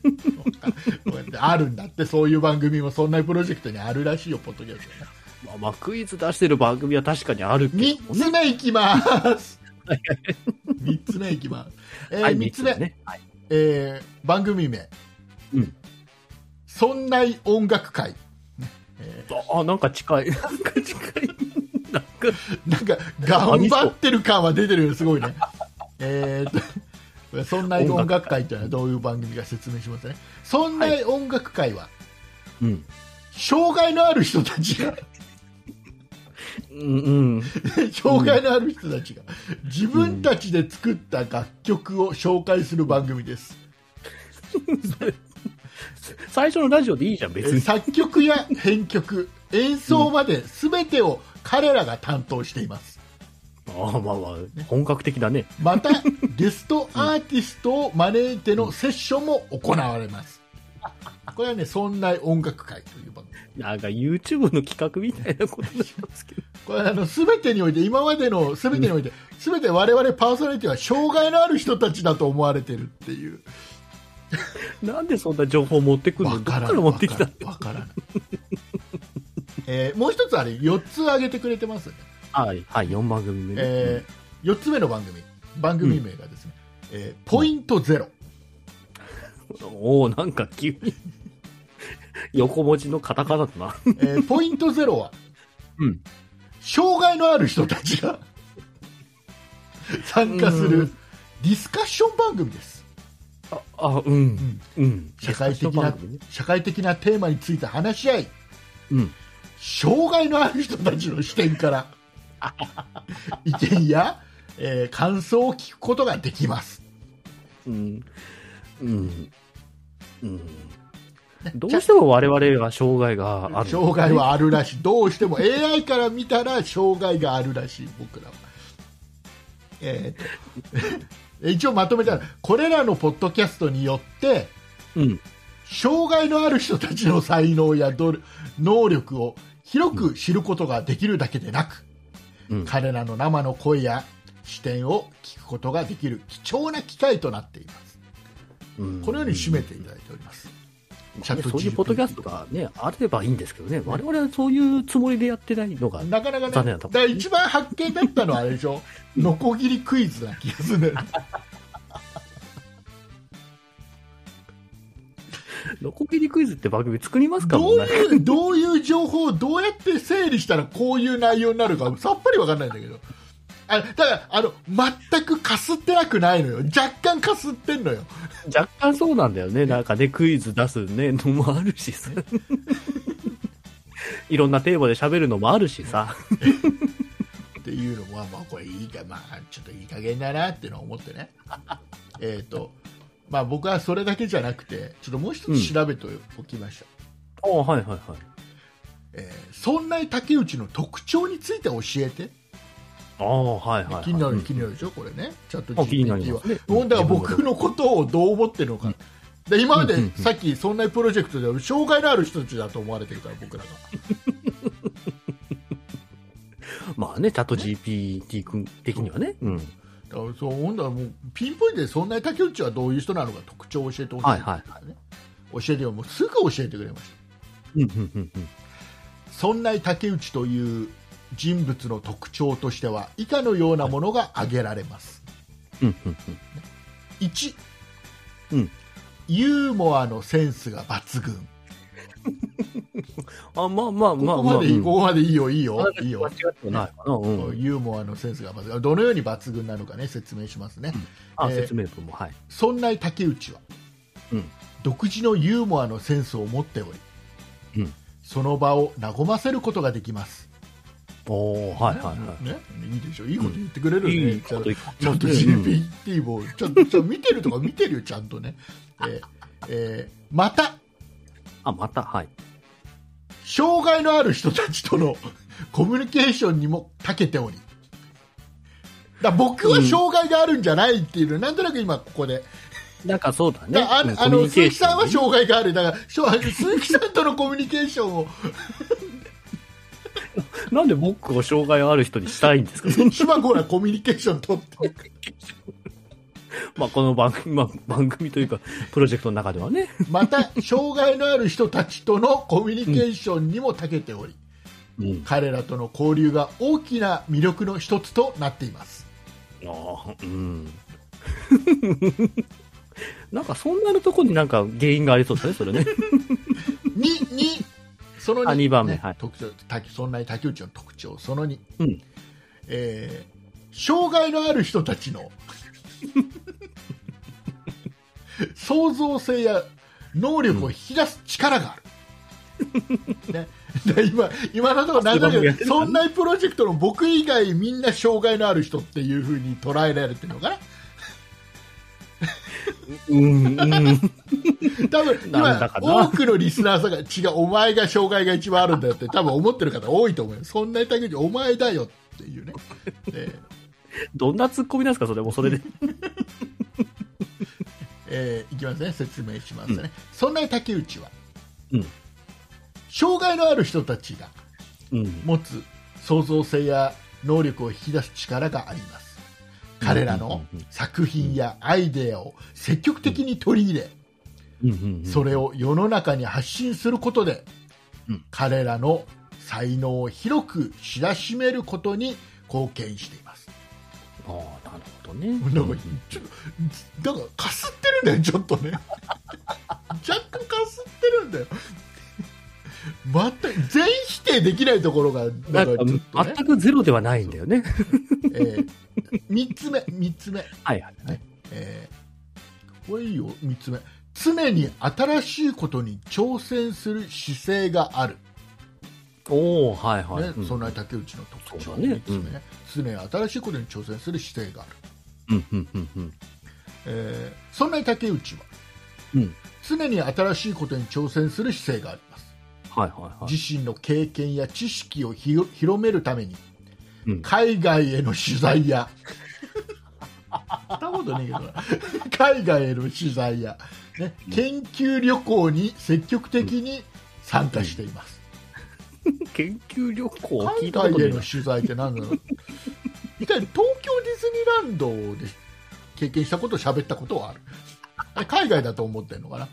S2: うやってあるんだって、そういう番組もそんなプロジェクトにあるらしいよ、ポッドキャストね。
S3: まあまあ、クイズ出してる番組は確かにあるけ
S2: 三
S3: どね。
S2: つ目いきます。三つ目いきます。えー
S3: はい、
S2: 三つ目、
S3: ね。はい。
S2: えー番組名。
S3: うん。
S2: そんない音楽会。
S3: あ、なんか近い。(laughs) なんか近い。なんか、
S2: ーなんか、頑張ってる感は出てるよ、すごいね。(laughs) えーと、そんない音楽会というのはどういう番組か説明しますね。そんない音楽会は、
S3: うん。
S2: 障害のある人たちが、
S3: うん、うん。(laughs)
S2: 障害のある人たちが、自分たちで作った楽曲を紹介する番組です。(laughs)
S3: 最初のラジオでいいじゃん、別に。
S2: 作曲や編曲、演奏まで全てを彼らが担当しています。
S3: ああ、まあまあ、本格的だね。
S2: また、ゲストアーティストを招いてのセッションも行われます。これはね、そんな音楽会という番組。
S3: なんか YouTube の企画みたいなことなんですけど。
S2: これはあの、すべてにおいて、今までのすべてにおいて、すべて我々パーソナリティは障害のある人たちだと思われてるっていう。(laughs)
S3: なんでそんな情報持ってくるの？どっから
S2: わからない。
S3: 持ってきた？
S2: わからない。(laughs) えーもう一つあれ、4つ挙げてくれてます？
S3: はい、はい、4番組目ね。
S2: えー、4つ目の番組。番組名がですね、えーポイントゼロ。
S3: おおなんか急に (laughs) 横文字のカタカナだな。
S2: えーポイントゼロは、
S3: うん。
S2: 障害のある人たちが参加する
S3: うん
S2: ディスカッション番組です。
S3: あ、あうん。うん。
S2: 社会的な社会的なテーマについて話し合い、
S3: うん。
S2: 障害のある人たちの視点から (laughs) 意見や、えー感想を聞くことができます。
S3: うん。うん。うん。どうしても我々は障害がある、
S2: 障害。はあるらしい。どうしても AI から見たら障害があるらしい、僕らは。えーと一応まとめたら、これらのポッドキャストによって、
S3: うん。
S2: 障害のある人たちの才能や能力を広く知ることができるだけでなく、
S3: うん。
S2: 彼らの生の声や視点を聞くことができる貴重な機会となっています。
S3: うん
S2: このように締めていただいております。
S3: そういうポッドキャストがね、あればいいんですけどね。我々はそういうつもりでやってないのが。
S2: なかなかね、だから一番発見だったのはあれでしょ、ノコギリクイズな気がするんだよね。(laughs)
S3: ノコギリクイズって番組作りますか？
S2: どういう、どういう情報をどうやって整理したらこういう内容になるかさっぱりわかんないんだけど。あだから、あの、全くかすってなくないのよ。若干かすってんのよ。
S3: 若干そうなんだよね。なんかね、クイズ出すね、のもあるしさ。(laughs) いろんなテーマで喋るのもあるしさ。
S2: っていうのは、まあ、これいいか、まあ、ちょっといい加減だなっていうのを思ってね。えっと、まあ僕はそれだけじゃなくて、ちょっともう一つ調べておきました。
S3: ああ、はいはいはい。
S2: えーそんな竹内の特徴について教えて。
S3: ああ、はいはい、はい。
S2: 気になる、
S3: うん
S2: 気になるでしょ、これね。チャット
S3: あ気になり
S2: GPT は
S3: ね。
S2: だから僕のことをどう思ってるのか。で今までさっき、そんなプロジェクトでは障害のある人たちだと思われてるから、僕らが。(laughs)
S3: まあね、チャット GPT 君的にはね。うん。
S2: だからそうほんだらもうピンポイントでそんな竹内はどういう人なのか特徴を教えてほしい、
S3: はいはい
S2: 教えてよもうすぐ教えてくれました
S3: うん、うん、うん、うん。
S2: そんな竹内という人物の特徴としては以下のようなものが挙げられます、
S3: うん、うん、
S2: 1、
S3: うん。
S2: ユーモアのセンスが抜群、(laughs)
S3: あ、まあまあまあまあ。
S2: ここまでいい、
S3: うん。
S2: ここまでいいよいいよ
S3: 間
S2: いいよ。ユーモアのセンスが抜群。どのように抜群なのかね説明しますね、
S3: あ、
S2: えー
S3: 説明文も、はい。
S2: そんな竹内は、
S3: うん。
S2: 独自のユーモアのセンスを持っており、
S3: うん。
S2: その場を和ませることができます
S3: おー、はいはいはい。
S2: ね、いいでしょ。いいこと言ってくれるよね、
S3: いいこと言っ
S2: ちゃんと GPT もちゃんと (laughs) ちゃんと見てるとか見てるよちゃんとね、えーえーまた。
S3: あ、また、はい。
S2: 障害のある人たちとの (laughs) コミュニケーションにも長けており。だ僕は障害があるんじゃないっていうの、なんとなく今ここで。
S3: なんかそうだね。
S2: だあの鈴木さんは障害がある。だから鈴木さんとのコミュニケーションを (laughs)
S3: なんで僕を障害ある人にしたいんですか？(laughs)
S2: 一番ほらコミュニケーション取って
S3: まあ、この番組、(laughs) まあ、番組というか、プロジェクトの中ではね。
S2: また障害のある人たちとのコミュニケーションにも長けており、
S3: うん。
S2: 彼らとの交流が大きな魅力の一つとなっています
S3: ああ、うん。なんか、そんなのとこになんか原因がありそうですね、それね。
S2: ににその
S3: あ二番目。
S2: ね
S3: はい。
S2: 特徴たそんなに竹内の特徴その2、
S3: うん。
S2: えー障害のある人たちの創造性や能力を引き出す力がある、ね、で今今のところなんだけど
S3: そ
S2: んなプロジェクトの僕以外みんな障害のある人っていうふうに捉えられてるのかな
S3: うん、うん。(laughs)
S2: 多分今多くのリスナーさんが違うお前が障害が一番あるんだよって多分思ってる方多いと思うよ。そんなに竹内お前だよっていうね、(laughs) えー
S3: どんなツッコミなんですか、それもそれで。(laughs)
S2: えーいきますね説明しますね、そんなに竹内は、
S3: うん。
S2: 障害のある人たちが
S3: うん。
S2: 持つ創造性や能力を引き出す力があります彼らの作品やアイデアを積極的に取り入れ、それを世の中に発信することで、
S3: うん
S2: 彼らの才能を広く知らしめることに貢献しています。
S3: ああ、なるほどね。
S2: なんかちょっとなんかかすってるんだよ、ちょっとね。(laughs) 若干かすってるんだよ。全く全否定できないところがなんかね
S3: か、全くゼロではないんだよね。
S2: えー、3つ目、3つ目、
S3: はいはい。
S2: えーこれいいよ、3つ目。常に新しいことに挑戦する姿勢がある。
S3: おおはいはい。
S2: ね
S3: うん
S2: そんな竹内の特徴
S3: そうだね
S2: 3つ目ね、常に新しいことに挑戦する姿勢がある、
S3: うんうんうんうん。
S2: えーそんな竹内は、
S3: うん
S2: 常に新しいことに挑戦する姿勢があります
S3: はいはいはい。
S2: 自身の経験や知識をひろ広めるために
S3: うん。
S2: 海外への取材やそんなことねえけどな。海外への取材や、ね、研究旅行に積極的に参加しています、(laughs)
S3: 研究旅行聞
S2: 海
S3: いたことない
S2: 外への取材って何だろう一体東京ディズニーランドで経験したことを喋ったことはある？(laughs) 海外だと思ってるのかな？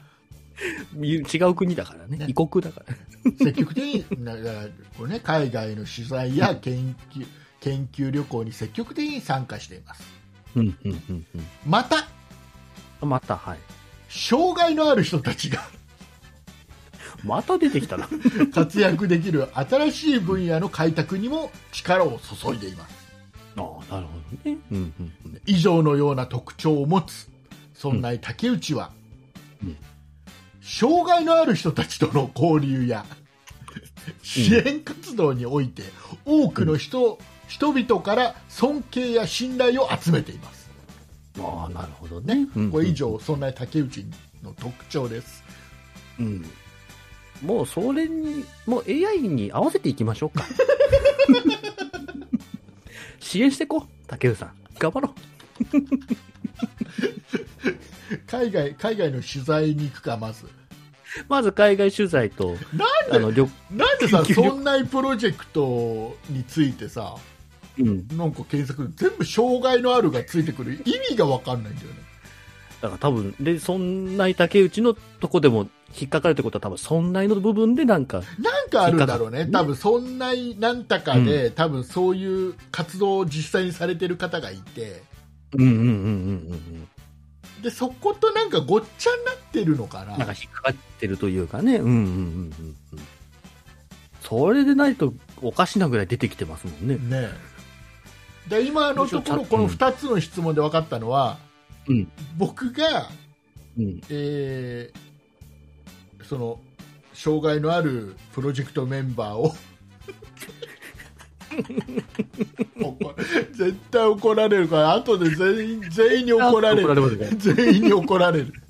S3: 違う国だからね。
S2: ね。
S3: 異国だから。
S2: 積極的になだからこれ、ね、海外の取材や研究研究旅行に積極的に参加しています
S3: うんうんうん
S2: また
S3: うん。また、はい。
S2: 障害のある人たちが
S3: また出てきたな。(laughs)
S2: 活躍できる新しい分野の開拓にも力を注いでいます
S3: ああ、なるほどね。うんうんうん。
S2: 以上のような特徴を持つそんな竹内は、
S3: うん
S2: 障害のある人たちとの交流や支援活動において多くの人,、人々から尊敬や信頼を集めています、
S3: ああ、なるほどね。うんうん
S2: これ以上そんな竹内の特徴です
S3: うん。もうそれに、もう AI に合わせていきましょうか。(laughs) 支援してこう、竹内さん。頑張ろう。(laughs) (laughs)
S2: 海外海外の取材に行くかまず。
S3: まず海外取材と、
S2: なん
S3: あの、旅、
S2: なんでさそんなプロジェクトについてさ
S3: うん。
S2: なんか検索全部障害のあるがついてくる意味が分かんないんだよね。
S3: だから多分、で、そんな竹内のとこでも引っかかるってことは多分、そんなの部分でなんか、
S2: なんかあるんだろうね。多分そんななんたかで、多分そういう活動を実際にされてる方がいて。
S3: うんうんうんうんうん
S2: でそことなんかごっちゃになってるのかな？
S3: うん。なんか引っかかってるというかね。うんうんうんうんうん。それでないとおかしなぐらい出てきてますもんね。
S2: ねで今のところこの2つの質問で分かったのは、
S3: うん
S2: 僕が、
S3: うん。
S2: えーその障害のあるプロジェクトメンバーを怒 (laughs) 絶対怒られるから後で全員全員に怒られる。
S3: ね。
S2: 全員に怒られる。(laughs)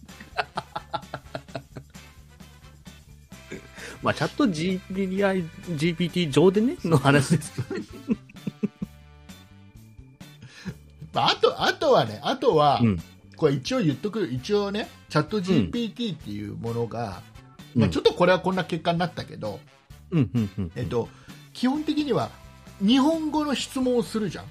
S2: (laughs)
S3: まあ、チャット GPI GPT 上でね、の話です。
S2: まああとあとはねあとは、
S3: うん。
S2: これ一応言っとく一応ねチャット GPT っていうものが、
S3: うん。
S2: まあ、ちょっとこれはこんな結果になったけど、
S3: うん、うん、うん。
S2: えっと、基本的には日本語の質問をするじゃん、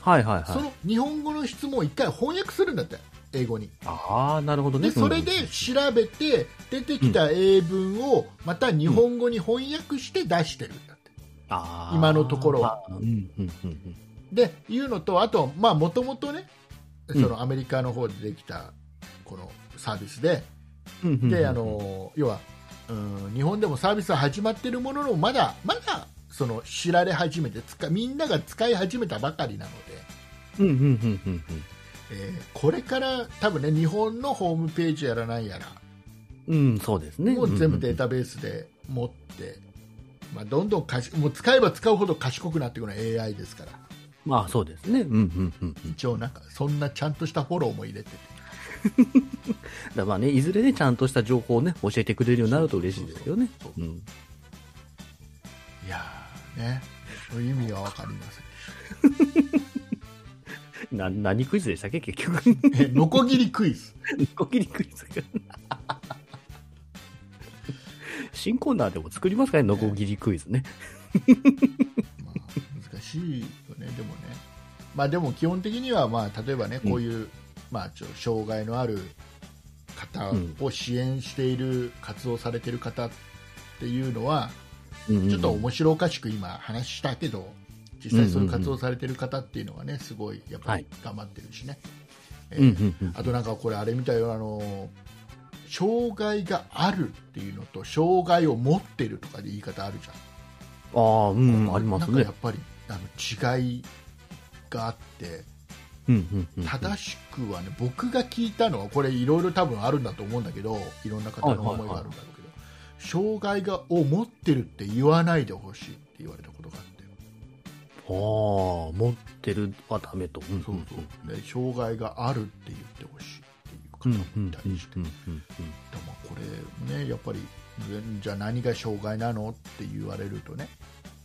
S3: はいはいはい。
S2: その日本語の質問を一回翻訳するんだって英語に
S3: ああ、なるほどね。
S2: でそれで調べて出てきた英文をまた日本語に翻訳して出してるんだって、
S3: あー
S2: 今のところは。
S3: うん、うん、うんうん。
S2: でいうのとあともともとねそのアメリカの方でできたこのサービスで、
S3: うんうんうん
S2: であ、の要はうん日本でもサービスは始まっているもののまだまだその知られ始めて使みんなが使い始めたばかりなので、
S3: うん、うん、うん、うん
S2: えーこれから多分ね日本のホームページやらないやら
S3: うん。うん、そうですね。
S2: もう全部デー
S3: タ。
S2: タベースで持って、まあ、どんどんかしもう使えば使うほど賢くなっていくのは AI ですから
S3: まあ、そうですね。うん、うん、うん。うん
S2: 一応なんかそんなちゃんとしたフォローも入れてて (laughs)
S3: だまあね、いずれね、ちゃんとした情報をね、教えてくれるようになると嬉しいですよね。
S2: そうそう
S3: うん。
S2: いやーねそういう意味は分かりません。(laughs)
S3: な、何クイズでしたっけ？結局。
S2: えノコギリクイズ。(laughs)
S3: コキリクイズが。(laughs) 新コーナーでも作りますかね、ノコギリクイズね。
S2: まあ、難しいよね、でもね、まあ、でも基本的には、まあ、例えばね、
S3: うん。
S2: こういう、まあ、ちょ障害のある方を支援している、活動されている方っていうのは、
S3: うんうんうん
S2: ちょっと面白おかしく今、話したけど、実際そういう活動されている方っていうのはね、すごいやっぱり頑張ってるしね。えー
S3: うんうんうん
S2: あとなんかこれ、あれみたいよ、あの障害があるっていうのと、障害を持ってるとかで言い方あるじゃん。
S3: ああ、うん、うん、ありますね
S2: なんかやっ。ぱりあの違いがあって。正しくはね僕が聞いたのはこれいろいろ多分あるんだと思うんだけどいろんな方の思いがあるんだけど、障害がを持ってるって言わないでほしいって言われたことがあって
S3: ああ、持ってるはダメと。うん
S2: そうそうで障害があるって言ってほしいっていう方もいたりして、
S3: うん
S2: で
S3: うん
S2: もこれねやっぱりじゃあ何が障害なのって言われるとね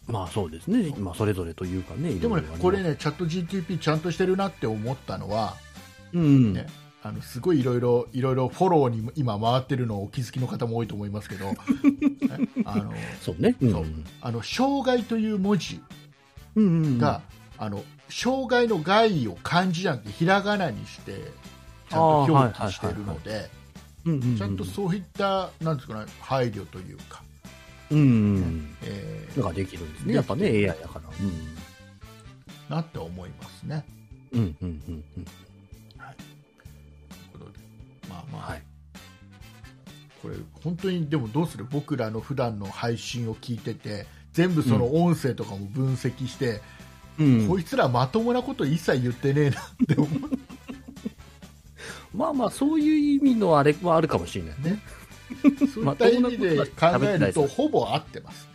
S3: まあそうですね。まあそれぞれというかね。
S2: でもねこれ、ねチャット GTP ちゃんとしてるなって思ったのは
S3: うん。
S2: ねあのすごいいろいろいろいろフォローに今回ってるのをお気づきの方も多いと思いますけど、(laughs) ねあの
S3: そうね。うん
S2: そうあの障害という文字
S3: うんうん。
S2: が、あの障害の害を漢字じゃなくてひらがなにしてちゃんと表記しているので
S3: うんうんうん、
S2: ちゃんとそういったなんですかね配慮というか、
S3: うんうん。
S2: えー
S3: のができるんですね。やっぱね、AI だから。
S2: なって思いますね。
S3: うん。うんうんうん
S2: まあまあ、
S3: はい。
S2: これ本当にでもどうする？僕らの普段の配信を聞いてて全部その音声とかも分析して、
S3: うん
S2: こいつらまともなこと一切言ってねえなって思う
S3: まあまあ、そういう意味のあれはあるかもしれないね。
S2: そういった意味で考えるとほぼ合ってますね。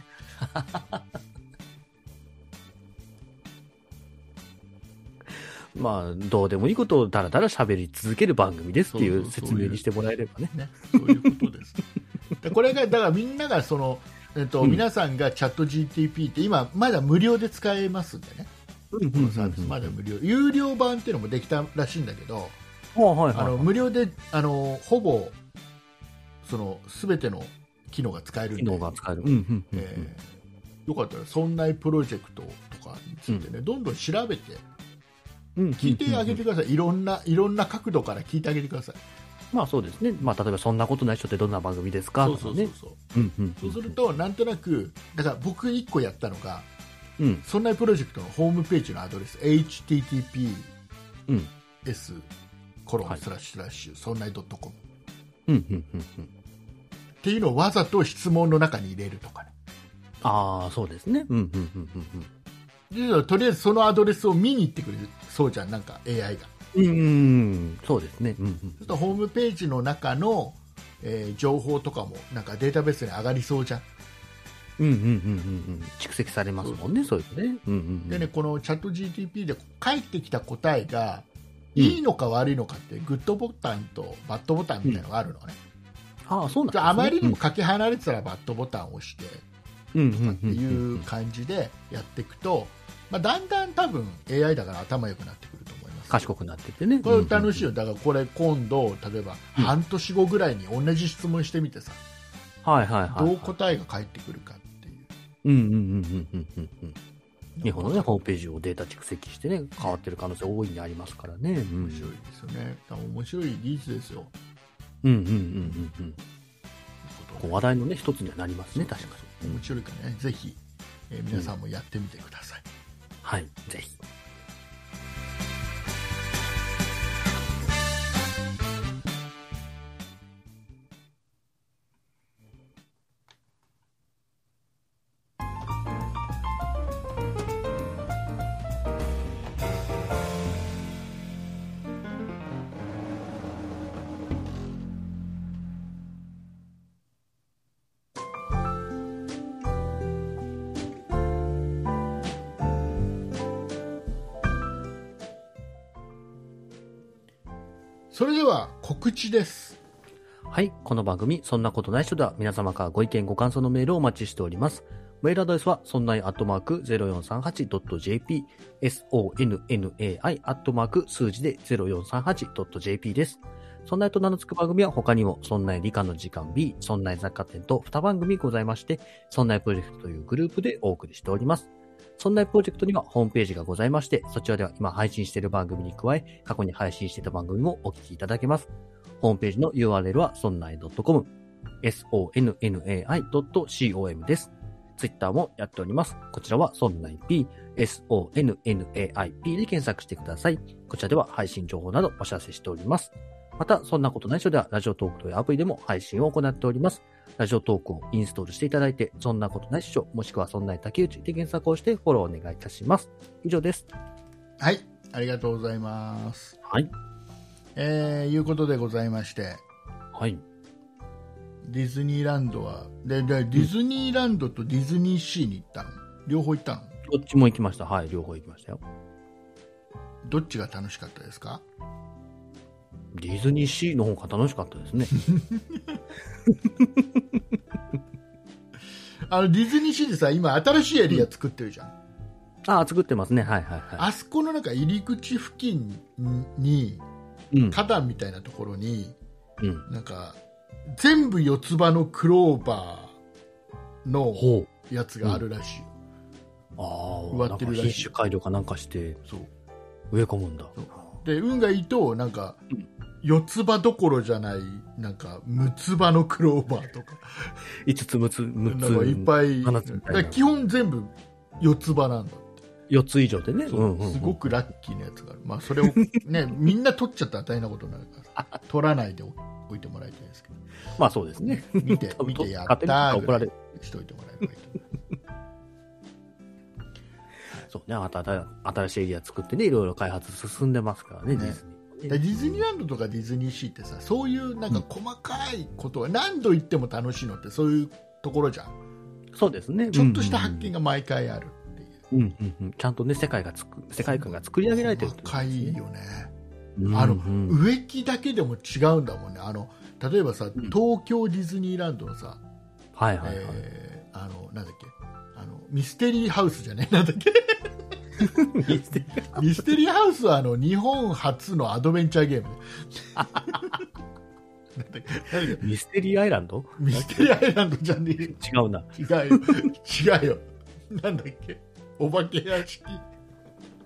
S3: まあ、どうでもいいことをだらだら喋り続ける番組ですっていう説明にしてもらえればね。
S2: ね。そういうことです。で (laughs) これがだからみんながその、えっと
S3: うん。
S2: 皆さんがチャット GTP って今まだ無料で使えますんでね。
S3: うん
S2: このサービス。まだ無料。有料版っていうのもできたらしいんだけど、
S3: はい
S2: あの無料であのほぼその全ての機能が使えるん
S3: 機
S2: で、
S3: 能が使える。
S2: よかったらそんなプロジェクトとかについてね、どんどん調べて
S3: うん
S2: 聞いてあげてください、いろんないろんな角度から聞いてあげてください。
S3: まあそうですね。まあ例えばそんなことない人ってどんな番組ですか？とかね。
S2: そうするとなんとなくだから僕1個やったのが
S3: うん。
S2: そんなプロジェクトのホームページのアドレス https
S3: うん。
S2: コロン
S3: はい
S2: スラッシュスラッシュそんない .com っ
S3: うんうんうんうん。
S2: ていうのをわざと質問の中に入れるとかね
S3: ああ、そうですね。うんうんうんうんうん。
S2: でとりあえずそのアドレスを見に行ってくれるそうじゃんなんか AI が
S3: うんうんうん、そうですね。うんうん
S2: そうするとホームページの中の、えー情報とかもなんかデータベースに上がりそうじゃん
S3: うんうんうんうんうん。蓄積されますもんね、そういうのね。うんうんうん。
S2: でね、このチャット GTP で返ってきた答えが、
S3: うん
S2: いいのか悪いのかって、グッドボタンとバッドボタンみたいなのがあるのね。
S3: ああ、そうなんね。
S2: あまりにもかけ離れてたらバッドボタンを押して、
S3: うんうんうん
S2: っていう感じでやっていくと、まあ、だんだん多分 AI だから頭良くなってくると思います。
S3: 賢くなってってね。
S2: これ楽しいよ。
S3: うん
S2: だからこれ今度、例えば
S3: うん
S2: 半年後ぐらいに同じ質問してみてさ、
S3: うん。はいはいはい。
S2: どう答えが返ってくるかっていう。
S3: うんうんうんうんうんうんうん。日本のね、ホームページをデータ蓄積してね、変わってる可能性大いにありますからね。うん
S2: 面白いですよね。多分面白い技術ですよ。
S3: うんうんうんうんうん。
S2: う
S3: う話題のね、一つにはなりますね、確かに。
S2: 面白いからね、ぜひ、えー皆さんもやってみてください。
S3: はい、ぜひ。
S2: 告知です。
S3: はい。この番組、そんなことない人では皆様からご意見ご感想のメールをお待ちしております。メールアドレスは、そんないアットマーク 0438.jp、sonnai アットマーク数字で 0438.jp です。そんないと名の付く番組は他にも、そんない理科の時間 B、そんない雑貨店と2番組ございまして、そんないプロジェクトというグループでお送りしております。そんなプロジェクトにはホームページがございまして、そちらでは今配信している番組に加え、過去に配信していた番組もお聞きいただけます。ホームページの URL はそんない .com、sonnai.com です。ツイッターもやっております。こちらはそんない p、sonnaip で検索してください。こちらでは配信情報などお知らせしております。また、そんなことない人ではラジオトークというアプリでも配信を行っております。ラジオトークをインストールしていただいて、そんなことないっしょ、もしくはそんない竹内で検索をしてフォローお願いいたします。以上です。
S2: はい、ありがとうございます。
S3: はい。
S2: えー、いうことでございまして、
S3: はい。
S2: ディズニーランドは、で、でディズニーランドとディズニーシーに行ったの？両方行ったの？
S3: どっちも行きました。はい。両方行きましたよ。
S2: どっちが楽しかったですか？
S3: ディズニーシーの方が楽しかったですね。(laughs)
S2: あの、ディズニーシーでさ、今新しいエリア作ってるじゃん。
S3: ああ、作ってますね。はいはいは
S2: あそこのなんか入り口付近に、
S3: い。うん。
S2: 花壇みたいなところに、
S3: うん。
S2: なんか、全部四つ葉のクローバーの。やつがあるらしいよ。
S3: ああ、
S2: 植わってるらしい
S3: 品種改良かなんかして
S2: そう。
S3: 植え込むんだ。
S2: で、運がいいと、なんか
S3: うん、
S2: 四つ葉どころじゃない、なんか、六つ葉のクローバーとか、
S3: 5つ、6つ、6つ。
S2: なんかいっぱい、基本全部四つ葉なんだ。
S3: 4つ以上でね。
S2: そう
S3: うんうんうん
S2: すごくラッキーなやつがある。まあ、それを (laughs) ね、みんな取っちゃったら大変なことになるから、取らないでおいてもらいたいですけど、
S3: まあそうですね。
S2: 見て、(laughs) 見てやったーぐらい。しといてもらえればいいと思う。
S3: そうね。新新しいエリア作ってね、いろいろ開発進んでますからね、
S2: ね
S3: ディズニー
S2: でディズニーランドとかディズニーシーってさそういうなんか細かいことは何度言っても楽しいのってそういうところじゃん
S3: そうですね。
S2: ちょっとした発見が毎回あるっう、
S3: うんうんうん。うん。ちゃんとね、世界がつく、世界観が作り上げられてるってこと
S2: 細かいよね、
S3: う。ん
S2: あの
S3: うん
S2: 植木だけでも違うんだもんね。あの例えばさ、
S3: ん。
S2: 東京ディズニーランドのさ、
S3: はいはいはい。
S2: えーあのなんだっけ。あのミステリーハウスじゃねなんだっけ？
S3: ミステリー
S2: ハウス。はあの日本初のアドベンチャーゲーム。
S3: ミステリーアイランド？
S2: ミステリーアイランドじゃねえ
S3: 違うな。
S2: 違うよ。違うよ。なんだっけ？お化け屋敷。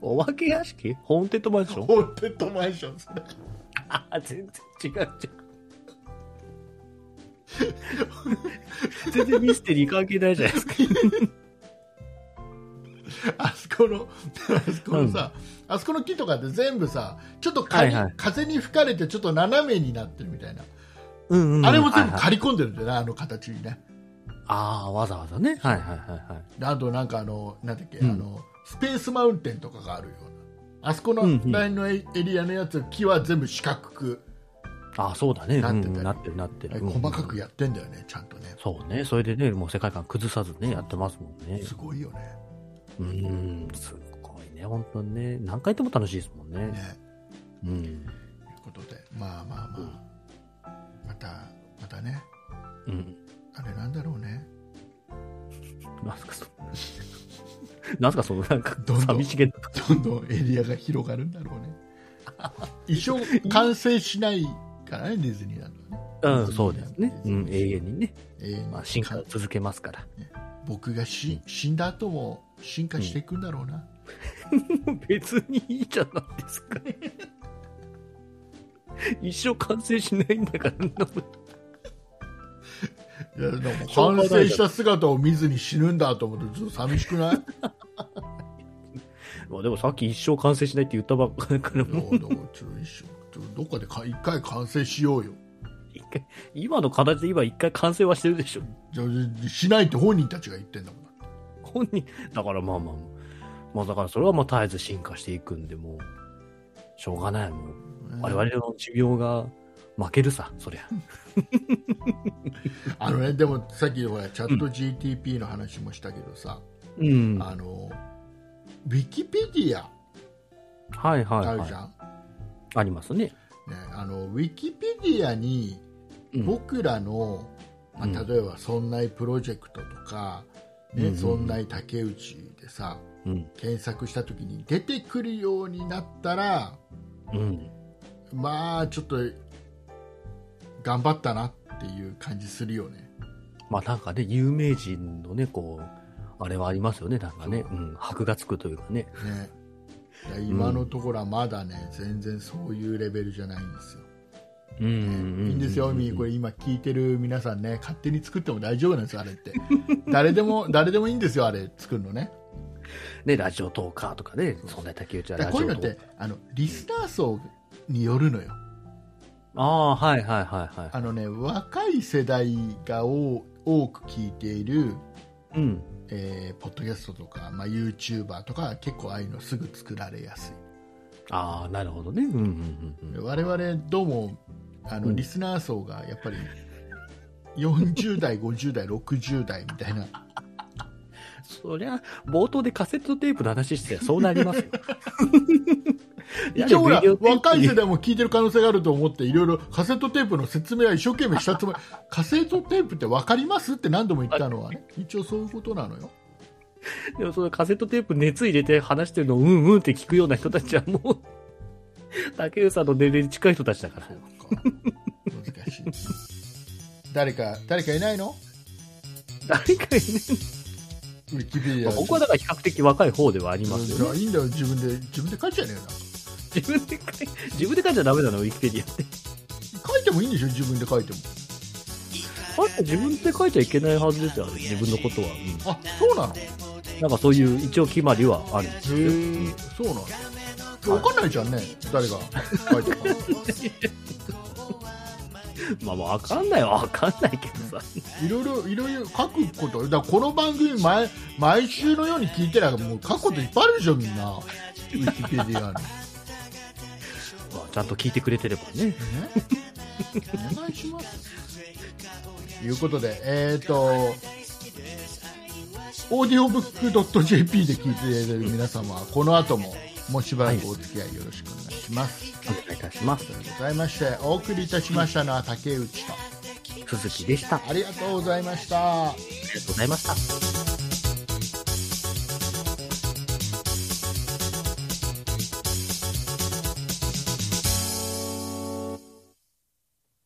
S3: お化け屋敷？ホーンテッドマンション
S2: ホーンテッドマンション。
S3: あ、全然違う違う。(laughs) 全然ミステリー関係ないじゃないですか。
S2: あそこの、あそこのさ、あそこの木とかって全部さ、ちょっと
S3: はいはい
S2: 風に吹かれてちょっと斜めになってるみたいな。
S3: うんうん
S2: あれも全部
S3: はいはい
S2: 刈り込んでるんだよな、あの形にね。
S3: ああ、わざわざね。はいはいはいはい。
S2: であとなんかあの、なんだっけ、
S3: うん
S2: あの、スペースマウンテンとかがあるような。あそこのラインのエリアのやつ、木は全部四角く
S3: あそうだね。
S2: なってたり
S3: うんなってるなってる。うん
S2: 細かくやってんだよね、ちゃんとね。
S3: そうね。それでね、もう世界観崩さずね、やってますもんね。
S2: すごいよね。
S3: うーん、すごいね、本当にね。何回でも楽しいですもんね。
S2: ね。
S3: うん。
S2: ということで、まあまあまあ、また、またね、
S3: うん。
S2: あれなんだろうね。
S3: なんすか、そなんすか、その、なんか
S2: どんどん、
S3: 寂しげな。
S2: どんどんエリアが広がるんだろうね。一生完成しないからね、ディズニーランドはね。
S3: うん、そうですね。うん、永遠にね。
S2: 永遠に
S3: まあ、進化を続けますから。
S2: 僕がし死んだ後も進化していくんだろうな。(laughs)
S3: 別にいいじゃないですか。(laughs) 一生完成しないんだから、
S2: いやでも完成した姿を見ずに死ぬんだと思ってちょっと寂しくない？(laughs)
S3: まあでもさっき一生完成しないって言ったばっかりだから、(laughs) もう
S2: だからちょっと一緒ちょっとどっかでか一回完成しようよ。
S3: 一回、今の形で今一回完成はしてるでしょ。
S2: じゃあしないって本人たちが言ってんだもん
S3: 本人、だからまあまあ、まあだからそれはまあ絶えず進化していくんで、もう、しょうがない、もう。我々の寿命が負けるさ、そりゃ。
S2: あのねでもさっきほらチャット GTP の話もしたけどさ、
S3: うん。
S2: あのウィキペディア
S3: はいはい、はい
S2: あるじゃん、
S3: ありますね。
S2: ね、あのウィキペディアに
S3: うん
S2: 僕らの、まあ、
S3: うん
S2: 例えば「そんないプロジェクト」とか「ね
S3: うん
S2: そんない竹内」でさ
S3: うん。
S2: 検索した時に出てくるようになったら
S3: うん。
S2: まあちょっと頑張ったなっていう感じするよね
S3: まあなんかね、有名人のね、こう、あれはありますよね、なんかね。うん。箔がつくというかね。
S2: ね今のところはまだね、全然そういうレベルじゃないんですよ、
S3: うんうんうん。
S2: いいんですよ、みこれ今聞いてる皆さんね勝手に作っても大丈夫なんですよあれって (laughs) 誰でも誰でもいいんですよあれ作るのね
S3: ね、ラジオトーカーとかね、そんな竹内は
S2: だからこういうのっ
S3: ラジオトーカー。
S2: てあのリスナー層によるのよ
S3: ああ、はいはいはいはい。
S2: あのね若い世代が多多く聞いている、
S3: うん。
S2: えーポッドキャストとか、まあ、YouTuber とかは結構ああいうのすぐ作られやす
S3: ああ、なるほどね。うんうんうんうん。
S2: い我々どうもあの、
S3: うん
S2: リスナー層がやっぱり40代50代60代みたいな
S3: そりゃ、冒頭でカセットテープの話してそうなりますよ。(laughs)
S2: 一応ほら若い世代も聞いてる可能性があると思っていろいろカセットテープの説明は一生懸命したつもりカセットテープって分かりますって何度も言ったのはね一応そういうことなのよ。
S3: でもそのカセットテープ熱入れて話してるのをうんうんって聞くような人たちはもう、竹内さんの年齢に近い人たちだから。
S2: 難しい。誰か誰かいないの？(laughs)
S3: 誰かいね、
S2: ウィキペディア
S3: 僕はだから比較的若い方ではありますよ。ね。
S2: いいんだよ。自分で自分で書いちゃえねえよ。な
S3: 自分で書い、自分で書いちゃダメなの、ウィキペディアって。
S2: 書いてもいいんでしょ？自分で書いても。
S3: あと自分で書いちゃいけないはずですよ、自分のことは。うん。
S2: あそうなの？へ
S3: なんかそういう一応決まりはあるんですよ。
S2: えそうなんだ分かんないじゃんね。誰が書いてるか (laughs) (laughs)
S3: まあまあわかんないはわかんないけどさ。
S2: いろいろいろいろ書くこと。だからこの番組毎毎週のように聞いてりゃもう書くこといっぱいあるでしょみんな。ウィキペディアに、ね、
S3: まあちゃんと聞いてくれてればね。
S2: お願いします。ということでえっ、ー、とオーディオブック JP で聞いている皆様はこの後ももうしばらくお付き合いよろしくお願いします、
S3: お願いいたします
S2: と。いうことでございましてお送りいたしましたのは竹内と
S3: 鈴木でした。あ
S2: ありがとうございました
S3: りがとうございました。